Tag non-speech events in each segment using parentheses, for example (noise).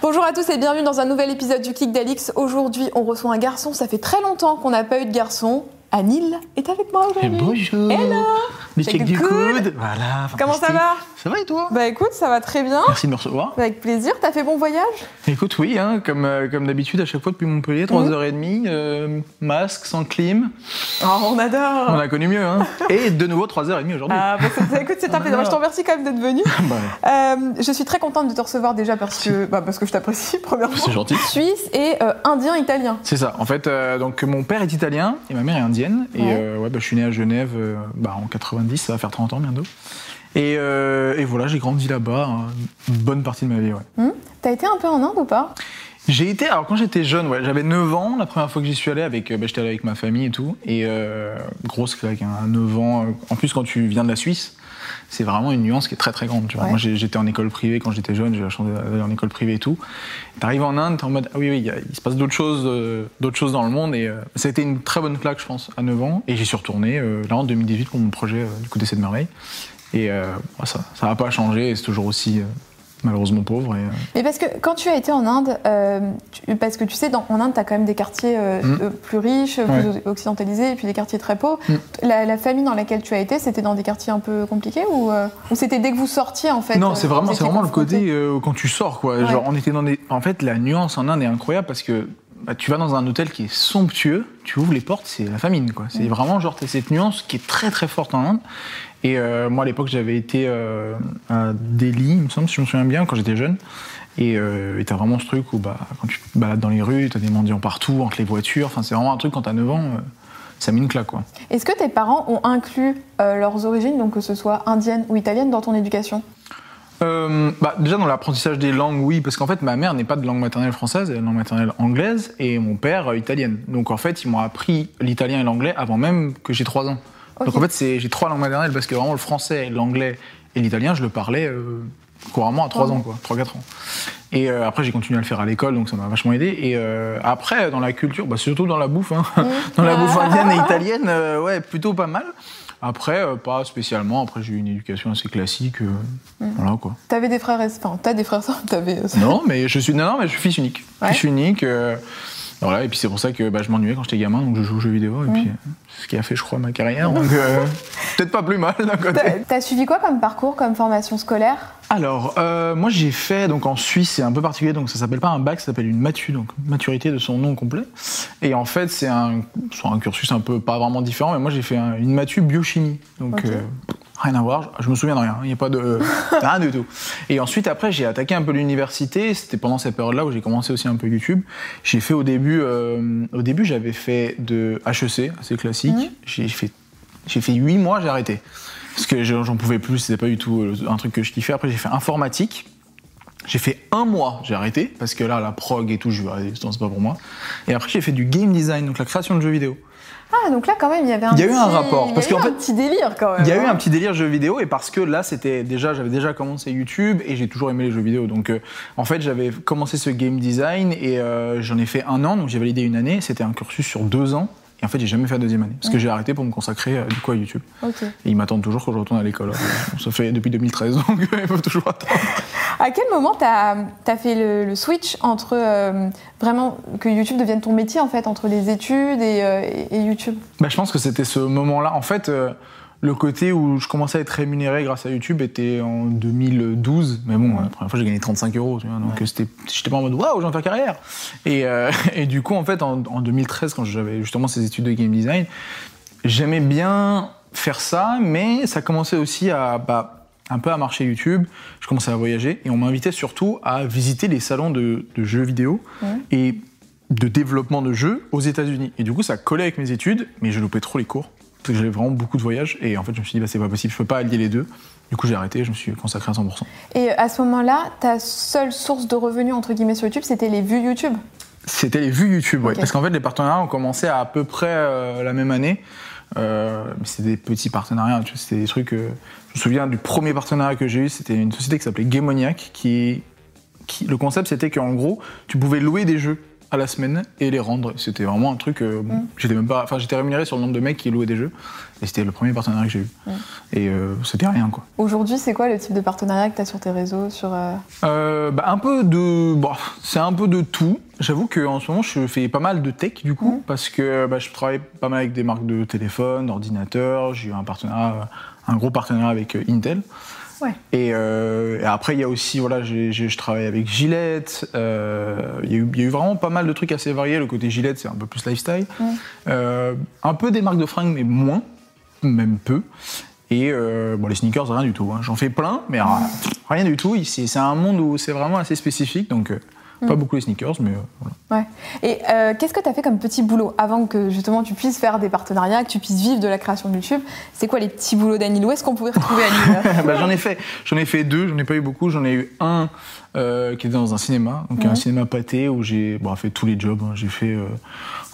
Bonjour à tous et bienvenue dans un nouvel épisode du Clic d'Alix. Aujourd'hui, on reçoit un garçon. Ça fait très longtemps qu'on n'a pas eu de garçon. Anil est avec moi aujourd'hui. bonjour. Hello. Le Check du coude. Voilà. Comment ça va Ça va et toi Bah écoute, ça va très bien. Merci de me recevoir. Avec plaisir. T'as fait bon voyage Écoute, oui, hein, comme, euh, comme d'habitude, à chaque fois depuis Montpellier, 3h30, euh, masque, sans clim. Oh, on adore. On a connu mieux. Hein. (laughs) Et de nouveau 3h30 aujourd'hui. Ah, bah, écoute, c'est un plaisir. Moi, (laughs) je te remercie quand même d'être venu. (laughs) Bah, Euh, je suis très contente de te recevoir déjà parce que, bah, parce que je t'apprécie, premièrement. c'est gentil. Suisse et euh, indien, italien. C'est ça. En fait, donc mon père est italien et ma mère est indienne. Et Ouais. euh, ouais, bah, je suis né à Genève euh, bah, en 90, ça va faire 30 ans bientôt. Et, euh, et voilà, j'ai grandi là-bas hein, une bonne partie de ma vie. Ouais. Hmm T'as été un peu en Inde ou pas? J'ai été, alors quand j'étais jeune, ouais, j'avais 9 ans, la première fois que j'y suis allé, avec, bah, j'étais allé avec ma famille et tout, et euh, grosse claque, hein, à 9 ans. En plus, quand tu viens de la Suisse, c'est vraiment une nuance qui est très très grande. Tu vois. Ouais. Moi, j'étais en école privée quand j'étais jeune, j'ai la chance d'aller en école privée et tout. T'arrives en Inde, t'es en mode, ah oui, oui, il y a- il se passe d'autres choses, euh, d'autres choses dans le monde, et euh, ça a été une très bonne claque, je pense, à 9 ans, et j'y suis retourné euh, là en 2018 pour mon projet euh, du coup d'essai de merveille. Et ça ça n'a pas changé, et c'est toujours aussi malheureusement pauvre. Et, euh, Mais parce que quand tu as été en Inde, euh, tu- parce que tu sais, dans, en Inde, tu as quand même des quartiers euh, Mm. plus riches, plus occidentalisés, et puis des quartiers très pauvres. Mm. La, la famille dans laquelle tu as été, c'était dans des quartiers un peu compliqués ou, euh, ou c'était dès que vous sortiez en fait Non, c'est vraiment, c'est vraiment le côté quand tu sors, quoi. Ouais. Genre, on était dans des. En fait, la nuance en Inde est incroyable parce que bah, tu vas dans un hôtel qui est somptueux, tu ouvres les portes, c'est la famine, quoi. C'est vraiment genre, cette nuance qui est très très forte en Inde. Et euh, moi, à l'époque, j'avais été euh, à Delhi, il me semble, si je me souviens bien, quand j'étais jeune. Et euh, t'as vraiment ce truc où, bah, quand tu te balades dans les rues, t'as des mendiants partout, entre les voitures. Enfin, c'est vraiment un truc quand t'as 9 ans, euh, ça met une claque, quoi. Est-ce que tes parents ont inclus euh, leurs origines, donc que ce soit indienne ou italienne, dans ton éducation? Euh, bah, déjà dans l'apprentissage des langues, oui, parce qu'en fait ma mère n'est pas de langue maternelle française, elle est de langue maternelle anglaise, et mon père euh, italienne. Donc en fait ils m'ont appris l'italien et l'anglais avant même que j'ai 3 ans. Donc en fait j'ai trois langues maternelles parce que vraiment le français, l'anglais et l'italien je le parlais euh, couramment à 3 Oh. ans, quoi, 3-4 ans. Et euh, après j'ai continué à le faire à l'école, donc ça m'a vachement aidé. Et euh, après dans la culture, bah, surtout dans la bouffe, hein, (laughs) dans la bouffe indienne et italienne, ouais, plutôt pas mal. Après, pas spécialement. Après, j'ai eu une éducation assez classique. euh, Voilà, quoi. T'avais des frères et enfin, t'as des frères et sœurs, t'avais. Non, mais je suis, non, non, mais je suis fils unique. Ouais. Fils unique. Euh, voilà, et puis c'est pour ça que bah, je m'ennuyais quand j'étais gamin, donc je joue aux jeux vidéo. Et puis, euh, c'est ce qui a fait, je crois, ma carrière. Donc, euh, (laughs) peut-être pas plus mal d'un côté. t'as suivi quoi comme parcours, comme formation scolaire? Alors, euh, moi, j'ai fait, donc en Suisse, c'est un peu particulier, donc ça s'appelle pas un bac, ça s'appelle une matu, donc maturité de son nom complet. Et en fait, c'est un, un cursus un peu pas vraiment différent, mais moi, j'ai fait un- une matu biochimie. Donc, euh, rien à voir, je, me souviens de rien, il n'y a pas de. (laughs) rien du tout. Et ensuite, après, j'ai attaqué un peu l'université, c'était pendant cette période-là où j'ai commencé aussi un peu YouTube. J'ai fait au début, euh, au début, j'avais fait de HEC, assez classique. Mhm. J'ai fait, fait 8 mois, j'ai arrêté. Parce que je- j'en pouvais plus, c'était pas du tout euh, un truc que je kiffais. Après, j'ai fait informatique. J'ai fait un mois, j'ai arrêté, parce que là, la prog et tout, je vais c'est pas pour moi. Et après, j'ai fait du game design, donc la création de jeux vidéo. Ah, donc là, quand même, il y avait un Il y a eu un petit- rapport, il y a parce eu qu'en un fait, petit délire quand même. Il y a eu hein. un petit délire jeux vidéo, et parce que là, c'était déjà, j'avais déjà commencé YouTube, et j'ai toujours aimé les jeux vidéo. Donc, euh, en fait, j'avais commencé ce game design, et euh, j'en ai fait un an, donc j'ai validé une année. C'était un cursus sur deux ans. Et en fait, j'ai jamais fait la deuxième année, parce que j'ai arrêté pour me consacrer euh, du coup à YouTube. Et ils m'attendent toujours quand je retourne à l'école. (laughs) Ça fait depuis 2013, donc ils peuvent toujours attendre. À quel moment t'as as fait le, le switch entre euh, vraiment que YouTube devienne ton métier en fait, entre les études et, euh, et- YouTube? Bah, je pense que c'était ce moment-là. En fait, euh, le côté où je commençais à être rémunéré grâce à YouTube était en 2012. Mais bon, la première fois, j'ai gagné 35 euros. Tu vois, donc, Ouais. c'était, j'étais pas en mode waouh, j'ai envie de faire carrière. Et, euh, (laughs) et du coup, en fait, en, en 2013, quand j'avais justement ces études de game design, j'aimais bien faire ça, mais ça commençait aussi à. bah, un peu à marcher YouTube, je commençais à voyager et on m'invitait surtout à visiter les salons de, de jeux vidéo Ouais. et de développement de jeux aux États-Unis. Et du coup, ça collait avec mes études, mais je loupais trop les cours parce que j'avais vraiment beaucoup de voyages et en fait, je me suis dit, bah, c'est pas possible, je peux pas allier les deux. Du coup, j'ai arrêté, je me suis consacré à 100%. Et à ce moment-là, ta seule source de revenus entre guillemets sur YouTube, c'était les vues YouTube? C'était les vues YouTube, ouais. Parce qu'en fait, les partenariats ont commencé à à peu près euh, la même année. Euh, mais c'était des petits partenariats, c'était des trucs. euh, je me souviens du premier partenariat que j'ai eu, c'était une société qui s'appelait Gamoniac, qui, qui. Le concept, c'était qu'en gros, tu pouvais louer des jeux à la semaine et les rendre. C'était vraiment un truc. euh, bon, J'étais même pas. Enfin, j'étais rémunéré sur le nombre de mecs qui louaient des jeux. Et c'était le premier partenariat que j'ai eu. Et euh, c'était rien, quoi. Aujourd'hui, c'est quoi le type de partenariat que tu as sur tes réseaux sur, euh, bah, un peu de. Bon, c'est un peu de tout. J'avoue qu'en ce moment, je fais pas mal de tech, du coup, parce que bah, je travaille pas mal avec des marques de téléphone, d'ordinateur. J'ai eu un partenariat, un gros partenariat avec Intel. Ouais. Et, euh, et après, il y a aussi, voilà, j'ai- j'ai- je travaille avec Gillette. euh, Il y, a eu- il y a eu vraiment pas mal de trucs assez variés. Le côté Gillette, c'est un peu plus lifestyle. Euh, un peu des marques de fringues, mais moins, même peu. Et bon, les sneakers, rien du tout. hein. J'en fais plein, mais rien, rien du tout. C'est un monde où c'est vraiment assez spécifique, donc pas beaucoup les sneakers, mais euh, voilà. Ouais. Et euh, qu'est-ce que tu as fait comme petit boulot avant que justement tu puisses faire des partenariats, que tu puisses vivre de la création de YouTube? C'est quoi les petits boulots d'Annie Où est-ce qu'on pouvait retrouver Annie (laughs) Bah, j'en ai fait, j'en ai fait deux. J'en ai pas eu beaucoup. J'en ai eu un euh, qui était dans un cinéma, donc un cinéma pâté où j'ai bon, fait tous les jobs. hein. J'ai fait, euh,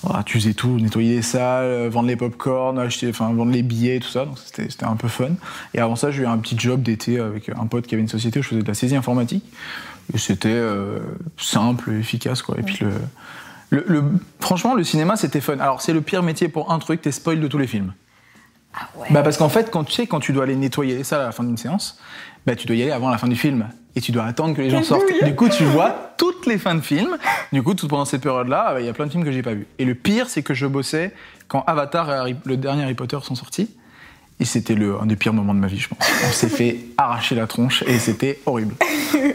voilà, tu faisais tout, nettoyer les salles, vendre les pop-corn, acheter, enfin vendre les billets, tout ça. Donc c'était c'était un peu fun. Et avant ça, j'ai eu un petit job d'été avec un pote qui avait une société où je faisais de la saisie informatique. C'était euh, simple, et efficace, quoi. Et puis le, le, le- franchement, le cinéma, c'était fun. Alors c'est le pire métier pour un truc, t'es spoil de tous les films. Ah ouais. Bah parce qu'en fait, quand tu sais, quand tu dois aller nettoyer salles à la fin d'une séance, bah tu dois y aller avant la fin du film. Et tu dois attendre que les gens sortent. Du coup, tu vois toutes les fins de films. Du coup, tout pendant cette période-là, bah, il y a plein de films que j'ai pas vus. Et le pire, c'est que je bossais quand Avatar et le dernier Harry Potter sont sortis. Et c'était le, un des pires moments de ma vie, je pense. On s'est fait (laughs) arracher la tronche et c'était horrible.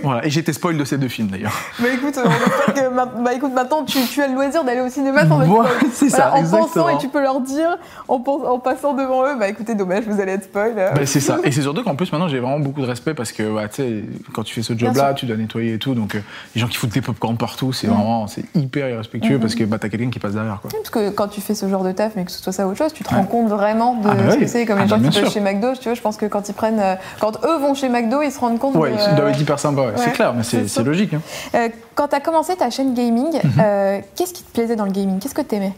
Voilà. Et j'étais spoil de ces deux films d'ailleurs. (laughs) Bah écoute, on espère que ma- bah, écoute, maintenant tu, tu as le loisir d'aller au cinéma sans Voilà, c'est ça, en exactement. pensant et tu peux leur dire en, pens- en passant devant eux, bah écoutez, dommage, vous allez être spoil. euh. Bah, c'est ça. (laughs) Et c'est surtout qu'en plus maintenant j'ai vraiment beaucoup de respect parce que bah, tu sais, quand tu fais ce job-là, tu dois nettoyer et tout. Donc euh, les gens qui foutent des popcorn partout, c'est vraiment c'est hyper irrespectueux parce que bah, t'as quelqu'un qui passe derrière. Quoi. Parce que quand tu fais ce genre de taf, mais que ce soit ça ou autre chose, tu te rends compte vraiment de Ah bah ce oui. que c'est, comme Qui bossent sûr. chez McDo, tu vois, je pense que quand ils prennent, euh, quand eux vont chez McDo, ils se rendent compte Ouais, ça doit être hyper sympa, ouais. c'est clair, mais c'est logique. hein. Euh, quand tu as commencé ta chaîne gaming, Mhm. euh, qu'est-ce qui te plaisait dans le gaming? Qu'est-ce que tu aimais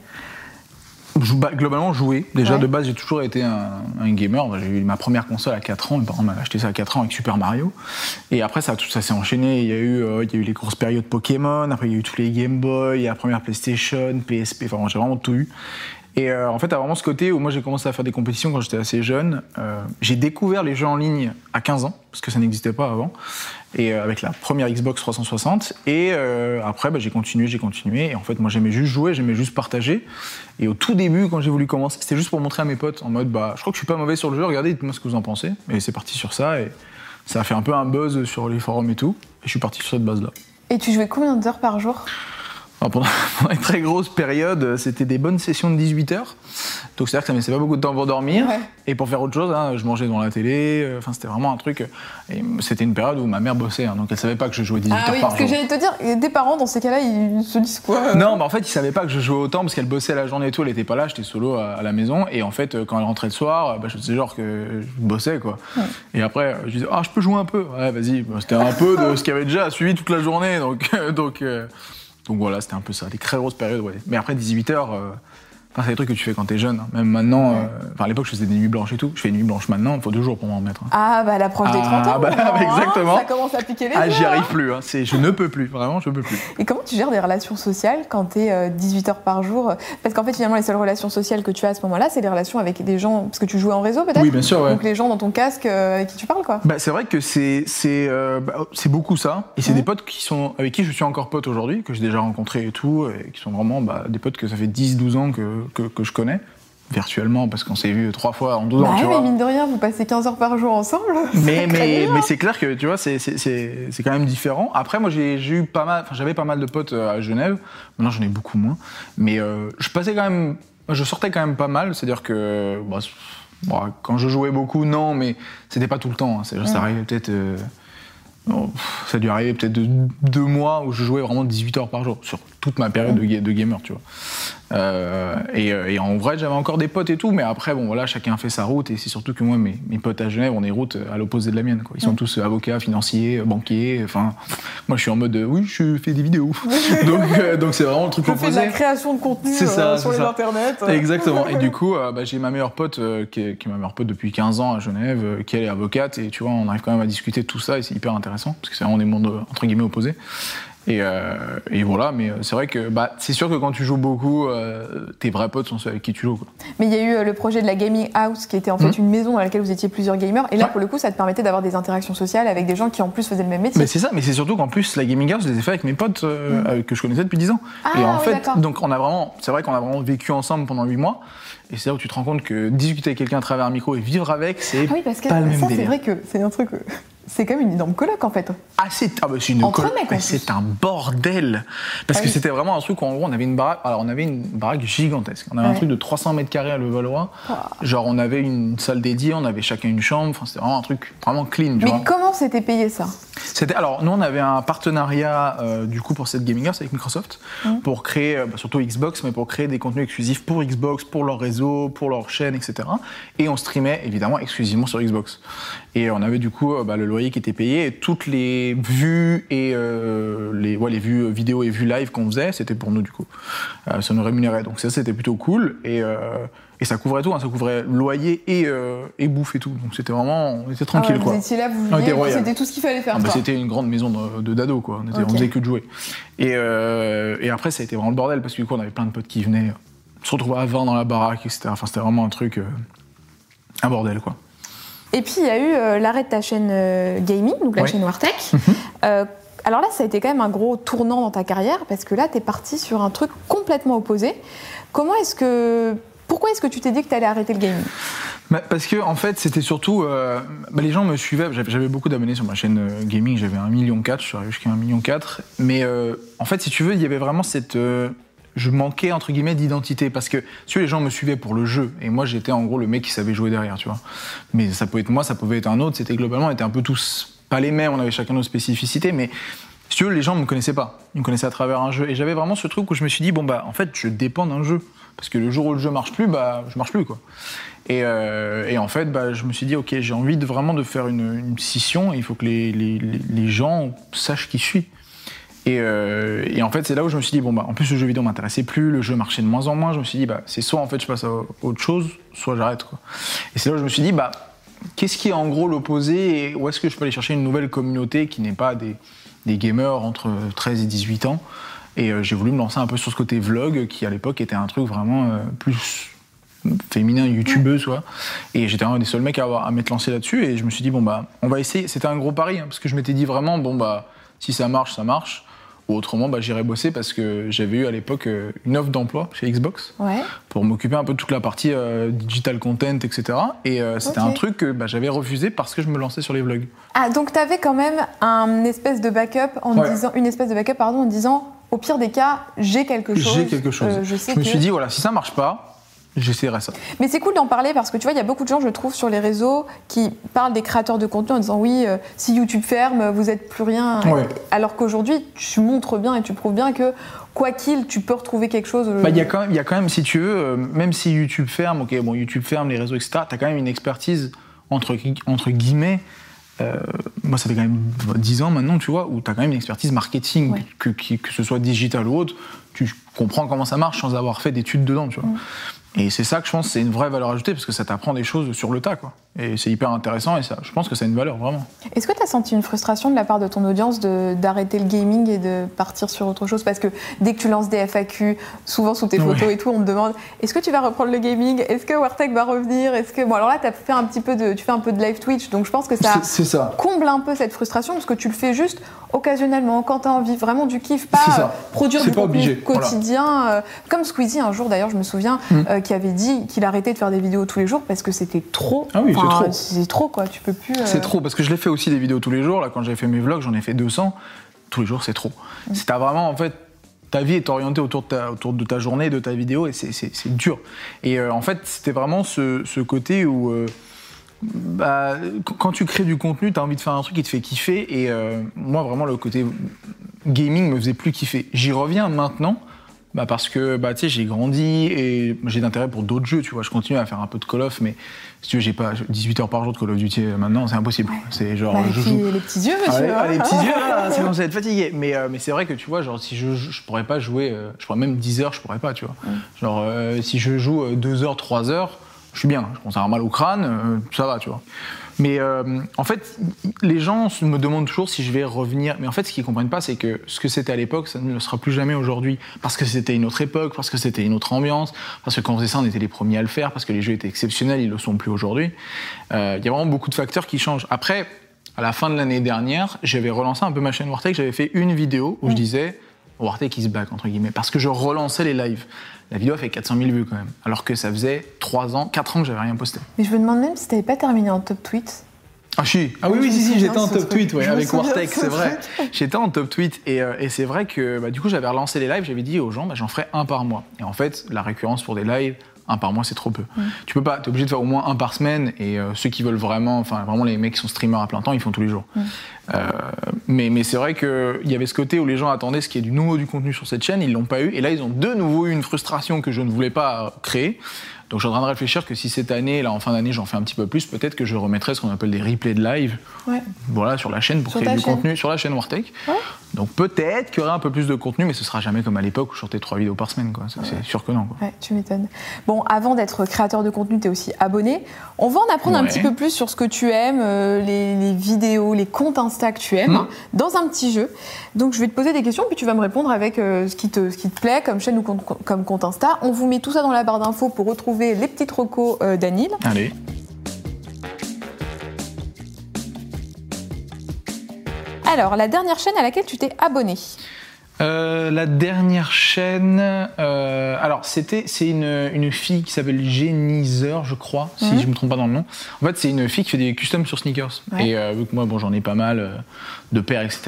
bah, globalement, jouer. Déjà, Ouais. de base, j'ai toujours été un, un gamer. J'ai eu ma première console à 4 ans. Mes parents m'avaient acheté ça à 4 ans avec Super Mario. Et après, ça, tout ça s'est enchaîné. Il y, a eu, euh, il y a eu les grosses périodes Pokémon. Après, il y a eu tous les Game Boy. La première PlayStation, PSP. Enfin, j'ai vraiment tout eu. Et euh, en fait, t'as vraiment ce côté où moi, j'ai commencé à faire des compétitions quand j'étais assez jeune. Euh, j'ai découvert les jeux en ligne à 15 ans, parce que ça n'existait pas avant. Et euh, avec la première Xbox 360. Et après, bah, j'ai continué, j'ai continué. Et en fait, moi, j'aimais juste jouer, j'aimais juste partager. Et au tout début, quand j'ai voulu commencer, c'était juste pour montrer à mes potes en mode, bah, je crois que je suis pas mauvais sur le jeu, regardez, dites-moi ce que vous en pensez. Et c'est parti sur ça. Et ça a fait un peu un buzz sur les forums et tout. Et je suis parti sur cette base-là. Et tu jouais combien d'heures par jour? Alors, pendant, (laughs) pendant une très grosse période, c'était des bonnes sessions de 18 heures. Donc c'est-à-dire que ça me laissait pas beaucoup de temps pour dormir. Ouais. Et pour faire autre chose, hein, je mangeais devant la télé. euh, Enfin, c'était vraiment un truc. Et c'était une période où ma mère bossait, hein, donc elle savait pas que je jouais 18 Ah heures oui, par parce que j'allais te dire, des parents dans ces cas-là, ils se disent quoi euh Non, bah en fait, ils savaient pas que je jouais autant parce qu'elle bossait la journée et tout, elle était pas là, j'étais solo à, à la maison. Et en fait, euh, quand elle rentrait le soir, bah, je faisais genre que je bossais, quoi. Et après, euh, je disais, ah, je peux jouer un peu. Ouais, vas-y. Bah, c'était un peu de ce qu'il y avait déjà suivi toute la journée. Donc, donc, euh, donc voilà, c'était un peu ça. Des très grosses périodes, ouais. Mais après, 18 heures. euh, Enfin, c'est des trucs que tu fais quand t'es jeune. hein. Même maintenant, euh, enfin, à l'époque, je faisais des nuits blanches et tout. Je fais une nuit blanche maintenant, il faut deux jours pour m'en remettre. hein. Ah, bah l'approche des 30 ans. Ah, bah, (laughs) hein, exactement. Ça commence à piquer les Ah, yeux, j'y hein. arrive plus. hein. C'est, je ne peux plus. Vraiment, je peux plus. Et comment tu gères des relations sociales quand tu es 18 heures par jour? Parce qu'en fait, finalement, les seules relations sociales que tu as à ce moment-là, c'est les relations avec des gens. Parce que tu jouais en réseau, peut-être? Oui, bien sûr, ouais. Donc les gens dans ton casque euh, avec qui tu parles, quoi. Bah, c'est vrai que c'est c'est euh, bah, c'est beaucoup ça et c'est des potes qui sont avec qui je suis encore pote aujourd'hui que j'ai déjà rencontrés et tout et qui sont vraiment bah, des potes que ça fait 10 12 ans que, que, que je connais virtuellement parce qu'on s'est vu trois fois en 12 ans Bah tu ouais, mais vois mine de rien, vous passez 15 heures par jour ensemble. (laughs) mais mais, mais c'est clair que tu vois c'est quand même différent. Après moi j'ai eu pas mal j'avais pas mal de potes euh, à Genève. Maintenant j'en ai beaucoup moins. Mais euh, je passais quand même je sortais quand même pas mal. C'est à dire que bah, bon, quand je jouais beaucoup non mais c'était pas tout le temps hein. Ça arrivait peut-être euh, oh, ça a dû arriver peut-être de- deux mois où je jouais vraiment 18 heures par jour sur toute ma période de, ga- de gamer tu vois Euh, et, euh, et en vrai, j'avais encore des potes et tout, mais après, bon, voilà, chacun fait sa route. Et c'est surtout que moi, mes, mes potes à Genève ont des routes à l'opposé de la mienne. Quoi. Ils sont tous avocats, financiers, banquiers. Enfin, moi, je suis en mode, euh, oui, je fais des vidéos. (laughs) donc, euh, donc c'est vraiment le truc Je fais de opposé. la création de contenu ça, euh, sur les ça. internets. (laughs) Exactement. Et du coup, euh, bah, j'ai ma meilleure pote, euh, qui, est, qui est ma meilleure pote depuis 15 ans à Genève, euh, qui elle est avocate, et tu vois, on arrive quand même à discuter de tout ça, et c'est hyper intéressant, parce que c'est vraiment des mondes, euh, entre guillemets, opposés. Et, euh, et voilà, mais euh, c'est vrai que bah, c'est sûr que quand tu joues beaucoup, euh, tes vrais potes sont ceux avec qui tu joues. Quoi. Mais il y a eu euh, le projet de la Gaming House, qui était en fait Mhm. une maison dans laquelle vous étiez plusieurs gamers. Et là, Ouais. pour le coup, ça te permettait d'avoir des interactions sociales avec des gens qui en plus faisaient le même métier. Mais c'est ça, mais c'est surtout qu'en plus, la Gaming House, je les ai fait avec mes potes avec- que je connaissais depuis 10 ans. Ah, et en oui, fait, donc on a vraiment, c'est vrai qu'on a vraiment vécu ensemble pendant 8 mois. Et c'est là où tu te rends compte que discuter avec quelqu'un à travers un micro et vivre avec, c'est Ah oui, parce que pas le même ça, c'est vrai que c'est un truc. C'est comme une énorme coloc en fait. Ah bah c'est une Entre colo- mecs, en mais c'est un bordel. Parce Ah que oui. c'était vraiment un truc où en gros on avait une baraque. Alors on avait une baraque gigantesque. On avait un truc de 300 mètres carrés à Levallois. Genre on avait une salle dédiée, on avait chacun une chambre. Enfin c'était vraiment un truc vraiment clean. Mais vois. comment c'était payé ça? C'était alors nous on avait un partenariat euh, du coup pour cette gaming house avec Microsoft Mmh. pour créer euh, bah, surtout Xbox mais pour créer des contenus exclusifs pour Xbox, pour leur réseau, pour leur chaîne, etc. Et on streamait évidemment exclusivement sur Xbox. Et on avait du coup euh, bah, le loyer qui était payé et toutes les vues et euh, les ouais, les vues vidéo et vues live qu'on faisait c'était pour nous du coup. Euh, ça nous rémunérait donc ça c'était plutôt cool et euh, et ça couvrait tout, hein, ça couvrait loyer et, et bouffe et tout. Donc c'était vraiment, on était tranquille Ah ouais, quoi. Vous étiez là, vous royal. c'était tout ce qu'il fallait faire. Ah bah, c'était une grande maison de, de dado, quoi. On, était, on faisait que de jouer. Et, et après, ça a été vraiment le bordel parce que du coup, on avait plein de potes qui venaient se retrouver à 20 dans la baraque, etc. Enfin, c'était vraiment un truc. un bordel, quoi. Et puis il y a eu euh, l'arrêt de ta chaîne euh, gaming, donc la Ouais. chaîne Wartech. (laughs) Euh, alors là, ça a été quand même un gros tournant dans ta carrière parce que là, tu es parti sur un truc complètement opposé. Comment est-ce que. Pourquoi est-ce que tu t'es dit que tu allais arrêter le gaming? Bah, parce que en fait, c'était surtout. euh, bah, les gens me suivaient. J'avais, beaucoup d'abonnés sur ma chaîne gaming. J'avais 1,4 million. Je suis arrivé jusqu'à 1,4 million. Mais euh, en fait, si tu veux, il y avait vraiment cette. euh, je manquais entre guillemets d'identité parce que si les gens me suivaient pour le jeu et moi j'étais en gros le mec qui savait jouer derrière, tu vois. Mais ça pouvait être moi, ça pouvait être un autre. C'était globalement, on était un peu tous pas les mêmes. On avait chacun nos spécificités, mais si tu les gens me connaissaient pas. Ils me connaissaient à travers un jeu et j'avais vraiment ce truc où je me suis dit bon bah en fait je dépends d'un jeu parce que le jour où le jeu marche plus, bah je marche plus quoi. Et, euh, et en fait, bah, je me suis dit, ok, j'ai envie de vraiment de faire une, scission. et Il faut que les, les- les- gens sachent qui suis. Et, euh, et en fait, c'est là où je me suis dit, bon, bah, en plus, le jeu vidéo m'intéressait plus, le jeu marchait de moins en moins. Je me suis dit, bah, c'est soit en fait je passe à autre chose, soit j'arrête. Et c'est là où je me suis dit, bah, qu'est-ce qui est en gros l'opposé et où est-ce que je peux aller chercher une nouvelle communauté qui n'est pas des, des gamers entre 13 et 18 ans? Et euh, j'ai voulu me lancer un peu sur ce côté vlog qui, à l'époque, était un truc vraiment euh, plus féminin, youtubeuse, quoi. Et j'étais un des seuls mecs à, avoir- à m'être lancé là-dessus. Et je me suis dit, bon, bah, on va essayer. C'était un gros pari, hein, parce que je m'étais dit vraiment, bon, bah, si ça marche, ça marche. Ou autrement, bah, j'irai bosser parce que j'avais eu à l'époque euh, une offre d'emploi chez Xbox Ouais. pour m'occuper un peu de toute la partie euh, digital content, etc. Et euh, c'était un truc que bah, j'avais refusé parce que je me lançais sur les vlogs. Ah, donc tu avais quand même un espèce de backup en Ouais. disant, une espèce de backup pardon, en disant au pire des cas, j'ai quelque chose. J'ai quelque chose. Euh, je sais je me que- suis dit, voilà, si ça marche pas, j'essaierai ça. Mais c'est cool d'en parler parce que tu vois, il y a beaucoup de gens, je trouve, sur les réseaux qui parlent des créateurs de contenu en disant oui, euh, si YouTube ferme, vous êtes plus rien. Ouais. Alors qu'aujourd'hui, tu montres bien et tu prouves bien que quoi qu'il, tu peux retrouver quelque chose. euh, Bah, Il y, a quand même- il y a quand même, si tu veux, euh, même si YouTube ferme, ok, bon, YouTube ferme, les réseaux, etc., tu as quand même une expertise, entre, gui- entre guillemets, euh, moi ça fait quand même 10 ans maintenant, tu vois, où tu as quand même une expertise marketing, Ouais. que, que ce soit digital ou autre, tu comprends comment ça marche sans avoir fait d'études dedans, tu vois. Et c'est ça que je pense, c'est une vraie valeur ajoutée, parce que ça t'apprend des choses sur le tas, quoi. Et c'est hyper intéressant, et ça, je pense que ça a une valeur, vraiment. Est-ce que tu as senti une frustration de la part de ton audience de- d'arrêter le gaming et de partir sur autre chose? Parce que dès que tu lances des FAQ, souvent sous tes Ouais. photos et tout, on te demande est-ce que tu vas reprendre le gaming? Est-ce que Wartech va revenir? Est-ce que bon alors là tu fait un petit peu de tu fais un peu de live Twitch donc je pense que ça comble un peu cette frustration parce que tu le fais juste occasionnellement quand tu as envie vraiment du kiff pas euh, produire du pas contenu obligé, voilà. quotidien euh, comme Squeezie un jour d'ailleurs je me souviens Mm. euh, qui avait dit qu'il arrêtait de faire des vidéos tous les jours parce que c'était trop Ah oui, c'est Enfin, trop. c'est trop quoi tu peux plus euh, C'est trop, parce que je l'ai fait aussi des vidéos tous les jours. Là, quand j'avais fait mes vlogs, j'en ai fait 200. Tous les jours, c'est trop. C'est t'as vraiment, en fait, ta vie est orientée autour de ta, autour de ta journée, de ta vidéo, et c'est- dur. Et euh, en fait, c'était vraiment ce, ce côté où. euh, bah, qu- quand tu crées du contenu, tu as envie de faire un truc qui te fait kiffer. Et euh, moi, vraiment, le côté gaming me faisait plus kiffer. J'y reviens maintenant, bah parce que bah, tu sais, j'ai grandi et j'ai d'intérêt pour d'autres jeux, tu vois. Je continue à faire un peu de Call of, mais si tu veux, j'ai pas 18 heures par jour de Call of Duty euh, maintenant, c'est impossible. C'est genre. Bah, les, je petits- joue- les petits yeux, monsieur. les, ah, les petits yeux, c'est être fatigué. Mais, euh, mais c'est vrai que tu vois, genre, si je, je, pourrais pas jouer, euh, je pourrais même 10 heures, je pourrais pas, tu vois. Genre, euh, si je joue 2 heures, 3 heures, je suis bien. Je commence à avoir mal au crâne, ça va, tu vois. Mais euh, en fait, les gens me demandent toujours si je vais revenir. Mais en fait, ce qu'ils comprennent pas, c'est que ce que c'était à l'époque, ça ne le sera plus jamais aujourd'hui. Parce que c'était une autre époque, parce que c'était une autre ambiance, parce que quand on faisait ça, on était les premiers à le faire, parce que les jeux étaient exceptionnels, ils le sont plus aujourd'hui. Euh, Il y a vraiment beaucoup de facteurs qui changent. Après, à la fin de l'année dernière, j'avais relancé un peu ma chaîne Wartech. J'avais fait une vidéo où je disais Wartech is back, entre guillemets, parce que je relançais les lives. La vidéo a fait 400 000 vues quand même, alors que ça faisait 3 ans, 4 ans que j'avais rien posté. Mais je me demande même si t'avais pas terminé en top tweet. Ah, si. ah oui, Oui, si, si, j'étais en top truc. tweet, ouais, avec Wartech, ce c'est vrai. J'étais en top tweet et, euh, et c'est vrai que bah, du coup j'avais relancé les lives, j'avais dit aux gens, bah, j'en ferai un par mois. Et en fait, la récurrence pour des lives, un par mois, c'est trop peu. Tu peux pas, t'es obligé de faire au moins un par semaine et euh, ceux qui veulent vraiment, enfin vraiment les mecs qui sont streamers à plein temps, ils font tous les jours. Euh, mais mais c'est vrai qu'il y avait ce côté où les gens attendaient ce qu'il y ait du nouveau du contenu sur cette chaîne, ils l'ont pas eu. Et là, ils ont de nouveau eu une frustration que je ne voulais pas euh, créer. Donc je suis en train de réfléchir que si cette année, là en fin d'année, j'en fais un petit peu plus, peut-être que je remettrai ce qu'on appelle des replays de live Ouais. voilà, sur la chaîne pour Sur créer du chaîne. contenu sur la chaîne Wartech. Ouais. Donc peut-être qu'il y aura un peu plus de contenu, mais ce sera jamais comme à l'époque où je sortais trois vidéos par semaine. quoi. C'est sûr que non. quoi. Tu m'étonnes. Bon, avant d'être créateur de contenu, tu es aussi abonné. On va en apprendre un petit peu plus sur ce que tu aimes, euh, les, les vidéos, les comptes Insta que tu aimes, Mhm. dans un petit jeu. Donc, je vais te poser des questions, puis tu vas me répondre avec euh, ce, qui te, ce qui te plaît, comme chaîne ou compte- comme compte Insta. On vous met tout ça dans la barre d'infos pour retrouver les petites recos euh, d'Anil. Allez. Alors, la dernière chaîne à laquelle tu t'es abonné Euh, la dernière chaîne, euh, alors c'était c'est une, une fille qui s'appelle Genizer, je crois, si Mhm. je me trompe pas dans le nom. En fait, c'est une fille qui fait des customs sur sneakers. Ouais. Et euh, vu que moi, bon, j'en ai pas mal de paires, etc.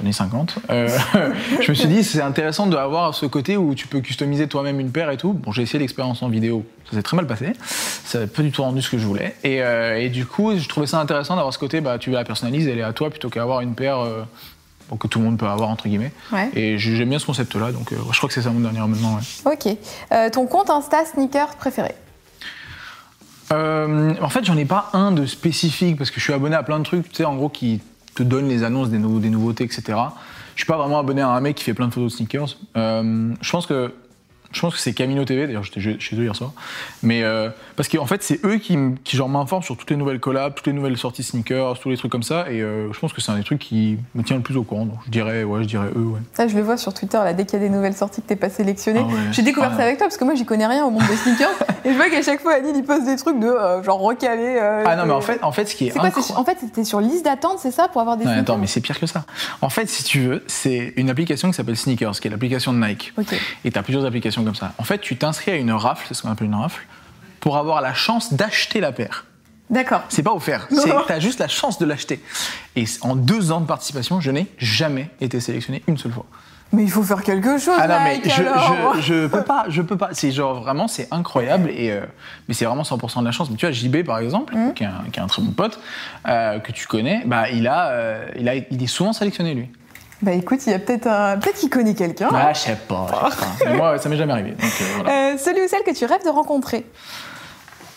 j'en ai 50. euh, (laughs) je me suis dit, c'est intéressant d'avoir ce côté où tu peux customiser toi-même une paire et tout. Bon, j'ai essayé l'expérience en vidéo, ça s'est très mal passé. Ça n'a pas du tout rendu ce que je voulais. Et, et du coup, je trouvais ça intéressant d'avoir ce côté, bah, tu la personnalises, elle est à toi, plutôt qu'avoir une paire que tout le monde peut avoir, entre guillemets. Ouais. Et j'aime bien ce concept-là, donc euh, je crois que c'est ça mon dernier abonnement. ouais. Ok. Euh, ton compte Insta sneaker préféré? Euh, en fait, j'en ai pas un de spécifique parce que je suis abonné à plein de trucs, tu sais, en gros, qui te donnent les annonces des, des nouveautés, etc. Je suis pas vraiment abonné à un mec qui fait plein de photos de sneakers. Je pense que je pense que c'est Camino TV. D'ailleurs, j'étais chez- eux hier soir. Mais euh, parce qu'en fait, c'est eux qui, m- qui genre m'informent sur toutes les nouvelles collabs, toutes les nouvelles sorties sneakers, tous les trucs comme ça. Et euh, je pense que c'est un des trucs qui me tient le plus au courant. Donc je dirais, ouais, je dirais eux, ouais. Ça, je le vois sur Twitter, là, dès qu'il y a des nouvelles sorties que t'es pas sélectionné. Ah ouais. J'ai découvert Ah ça avec toi parce que moi, j'y connais rien au monde des sneakers. (laughs) et je vois qu'à chaque fois, Anil, il poste des trucs de euh, genre recalé. euh, Ah non, mais en fait, en fait, ce qui est, C'est quoi En fait, c'était sur liste d'attente, c'est ça, pour avoir des Non, sneakers attends, mais c'est pire que ça. En fait, si tu veux, c'est une application qui s'appelle Sneakers, qui est l'application de Nike. Ok. Et tu as plusieurs applications comme ça. En fait, tu t'inscris à une rafle, c'est ce qu'on appelle une rafle, pour avoir la chance d'acheter la paire. D'accord. C'est pas offert, tu as juste la chance de l'acheter. Et en deux ans de participation, je n'ai jamais été sélectionné une seule fois. Mais il faut faire quelque chose, Ah non, mais je, je, je peux pas, je peux pas. C'est genre vraiment, c'est incroyable. Et, euh, mais c'est vraiment 100% de la chance. Mais tu vois, JB par exemple, qui, est un, qui est un très bon pote, euh, que tu connais, bah, il, a, euh, il, a, il est souvent sélectionné lui. Bah écoute, il y a peut-être un... peut-être qu'il connaît quelqu'un. Ah, je sais pas. je sais pas. Mais moi, ça m'est jamais arrivé. Donc, euh, voilà. Euh, celui ou celle que tu rêves de rencontrer?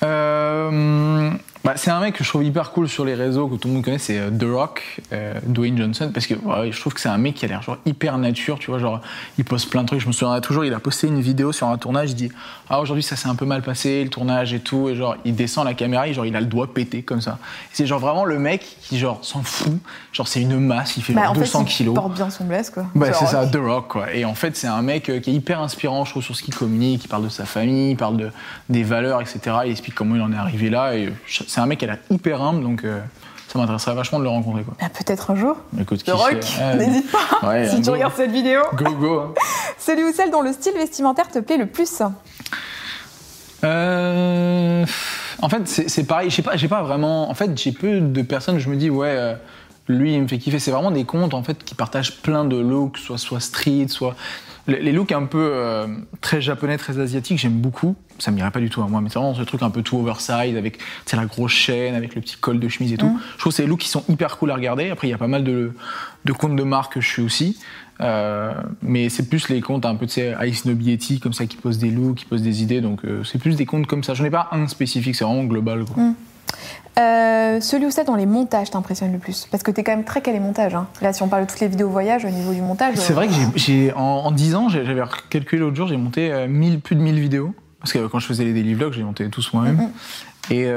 Euh, bah, c'est un mec que je trouve hyper cool sur les réseaux, que tout le monde connaît, c'est euh, The Rock, euh, Dwayne Johnson, parce que ouais, je trouve que c'est un mec qui a l'air genre hyper nature, tu vois, genre il poste plein de trucs. Je me souviendrai toujours, il a posté une vidéo sur un tournage, il dit ah aujourd'hui ça s'est un peu mal passé le tournage et tout, et genre il descend la caméra, et genre il a le doigt pété comme ça. C'est genre vraiment le mec qui genre s'en fout, genre c'est une masse, il fait Bah, genre en fait, 200 il kilos. porte bien son blesse, quoi. Bah, c'est ça. The Rock, quoi. Et en fait, c'est un mec euh, qui est hyper inspirant, je trouve, sur ce qu'il communique. Il parle de sa famille, il parle de, des valeurs, etc. Il explique comment il en est arrivé là. Et c'est un mec qui a l'air hyper humble, donc euh, ça m'intéresserait vachement de le rencontrer, quoi. Bah, peut-être un jour. Écoute, qui Rock, n'hésite pas. (laughs) ouais, si tu go. regardes cette vidéo. Go, go. hein. (laughs) Celui ou celle dont le style vestimentaire te plaît le plus Euh, en fait, c'est c'est pareil. J'ai pas, j'ai pas vraiment. En fait, j'ai peu de personnes. où Je me dis ouais, euh, lui, il me fait kiffer. C'est vraiment des comptes en fait qui partagent plein de looks, soit soit street, soit. Les, looks un peu euh, très japonais, très asiatiques, j'aime beaucoup. Ça m'irait pas du tout à moi, mais c'est vraiment ce truc un peu tout oversize avec la grosse chaîne, avec le petit col de chemise et tout. Je trouve que c'est des looks qui sont hyper cool à regarder. Après, il y a pas mal de, de comptes de marque que je suis aussi. Euh, mais c'est plus les comptes un peu, tu sais, Ice Nobiety, comme ça, qui posent des looks, qui posent des idées. Donc, euh, c'est plus des comptes comme ça. J'en ai pas un spécifique, c'est vraiment global. Quoi. Euh, celui où c'est dans les montages t'impressionne le plus Parce que t'es quand même très calé montage. Hein. Là, si on parle de toutes les vidéos voyage, au niveau du montage. C'est euh, vrai que j'ai, en, en 10 ans, j'avais calculé l'autre jour, j'ai monté euh, 1000, plus de 1000 vidéos. Parce que quand je faisais les daily vlogs, j'ai monté tous moi-même. Mhm. Et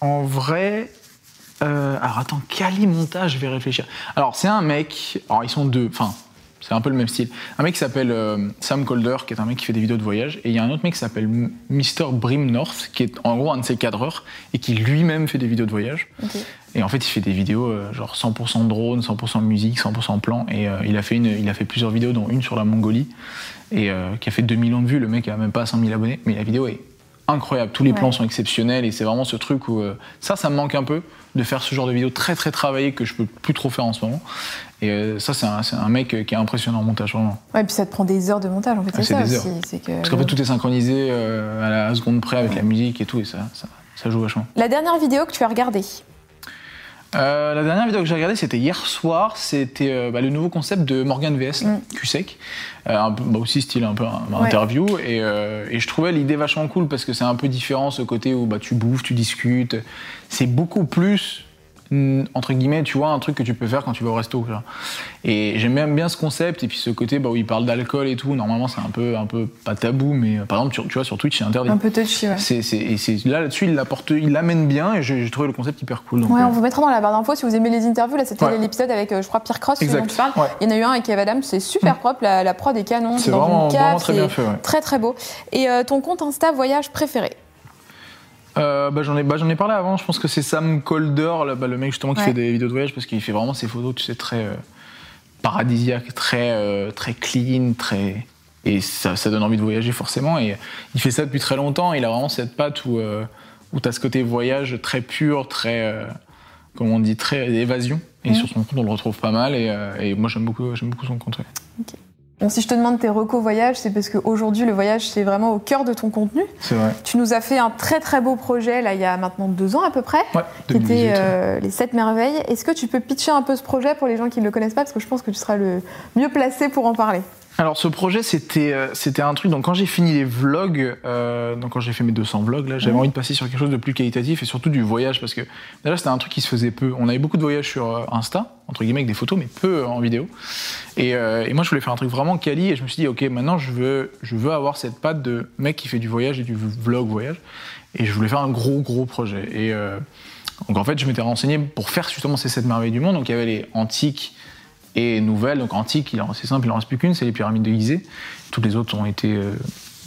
en vrai. alors attends, quel montage Je vais réfléchir. Alors c'est un mec. Alors ils sont deux. Enfin, c'est un peu le même style. Un mec qui s'appelle euh, Sam Calder, qui est un mec qui fait des vidéos de voyage. Et il y a un autre mec qui s'appelle Mr. Brim North, qui est en gros un de ses cadreurs et qui lui-même fait des vidéos de voyage. Et en fait, il fait des vidéos euh, genre 100% drone, 100% musique, 100% plan. Et euh, il, a fait une, il a fait plusieurs vidéos, dont une sur la Mongolie, et qui a fait 2 millions de vues. Le mec a même pas 100 000 abonnés, mais la vidéo est incroyable. Tous les plans sont exceptionnels, et c'est vraiment ce truc où ça, ça me manque un peu de faire ce genre de vidéo très très travaillée que je peux plus trop faire en ce moment. Et euh, ça, c'est un, mec euh, qui est impressionnant en montage, vraiment. Ouais, puis ça te prend des heures de montage en fait, Ah, c'est ça des aussi. que- Parce qu'en fait, tout est synchronisé euh, à la seconde près avec la musique et tout, et ça, ça, ça joue vachement. La dernière vidéo que tu as regardée Euh, la dernière vidéo que j'ai regardée, c'était hier soir. C'était euh, bah, le nouveau concept de Morgan VS, là, QSEC. Euh, un peu- bah, aussi style un peu un, un Ouais. interview. Et, et je trouvais l'idée vachement cool parce que c'est un peu différent ce côté où bah, tu bouffes, tu discutes. C'est beaucoup plus, mm, entre guillemets, tu vois, un truc que tu peux faire quand tu vas au resto. Et j'aime même bien ce concept. Et puis ce côté bah, où il parle d'alcool et tout. Normalement, c'est un peu, un peu pas tabou, mais euh, par exemple, tu, tu vois, sur Twitch, c'est interdit. Un peu touchy, ouais. C'est, c'est- et c'est- là, là-dessus, il l'apporte, il l'amène bien et j'ai, j'ai trouvé le concept hyper cool. Donc, Ouais, euh, on vous mettra dans la barre d'infos si vous aimez les interviews. Là, c'était Ouais. l'épisode avec, euh, je crois, Pierre Cross, dont tu parles. Ouais. Il y en a eu un avec Kev Adams, c'est super propre. La, la prod est canon. C'est dans vraiment- une cave, vraiment très c'est bien fait, ouais. Très, très beau. Et euh, ton compte Insta voyage préféré? Euh, bah, j'en ai, bah, ai parlé avant. Je pense que c'est Sam Calder, là, bah, le mec justement qui Ouais. fait des vidéos de voyage, parce qu'il fait vraiment ses photos, tu sais, très euh, paradisiaques, très, euh, très clean, très et ça, ça donne envie de voyager forcément. Et il fait ça depuis très longtemps. Il a vraiment cette patte où, euh, où tu as ce côté voyage très pur, très, comment on dit, très évasion. Et Mhm. sur son compte, on le retrouve pas mal. Et, et moi, j'aime beaucoup, beaucoup son compte. ouais. Bon, si je te demande tes recos voyage, c'est parce qu'aujourd'hui, le voyage, c'est vraiment au cœur de ton contenu. C'est vrai. Tu nous as fait un très, très beau projet, là, il y a maintenant deux ans à peu près. Ouais, qui 2018, était ouais. euh, les 7 merveilles. Est-ce que tu peux pitcher un peu ce projet pour les gens qui ne le connaissent pas? Parce que je pense que tu seras le mieux placé pour en parler. Alors ce projet c'était euh, c'était un truc donc quand j'ai fini les vlogs euh, donc quand j'ai fait mes 200 vlogs là j'avais envie de passer sur quelque chose de plus qualitatif et surtout du voyage parce que déjà c'était un truc qui se faisait peu. On avait beaucoup de voyages sur euh, Insta entre guillemets avec des photos mais peu euh, en vidéo. Et, euh, et moi je voulais faire un truc vraiment quali et je me suis dit ok maintenant je veux je veux avoir cette patte de mec qui fait du voyage et du vlog voyage. Et je voulais faire un gros gros projet. Et euh, donc en fait je m'étais renseigné pour faire justement ces 7 merveilles du monde. Donc il y avait les antiques et nouvelles. Donc antique, c'est simple, il en reste plus qu'une, c'est les pyramides de Gizeh. Toutes les autres ont été euh,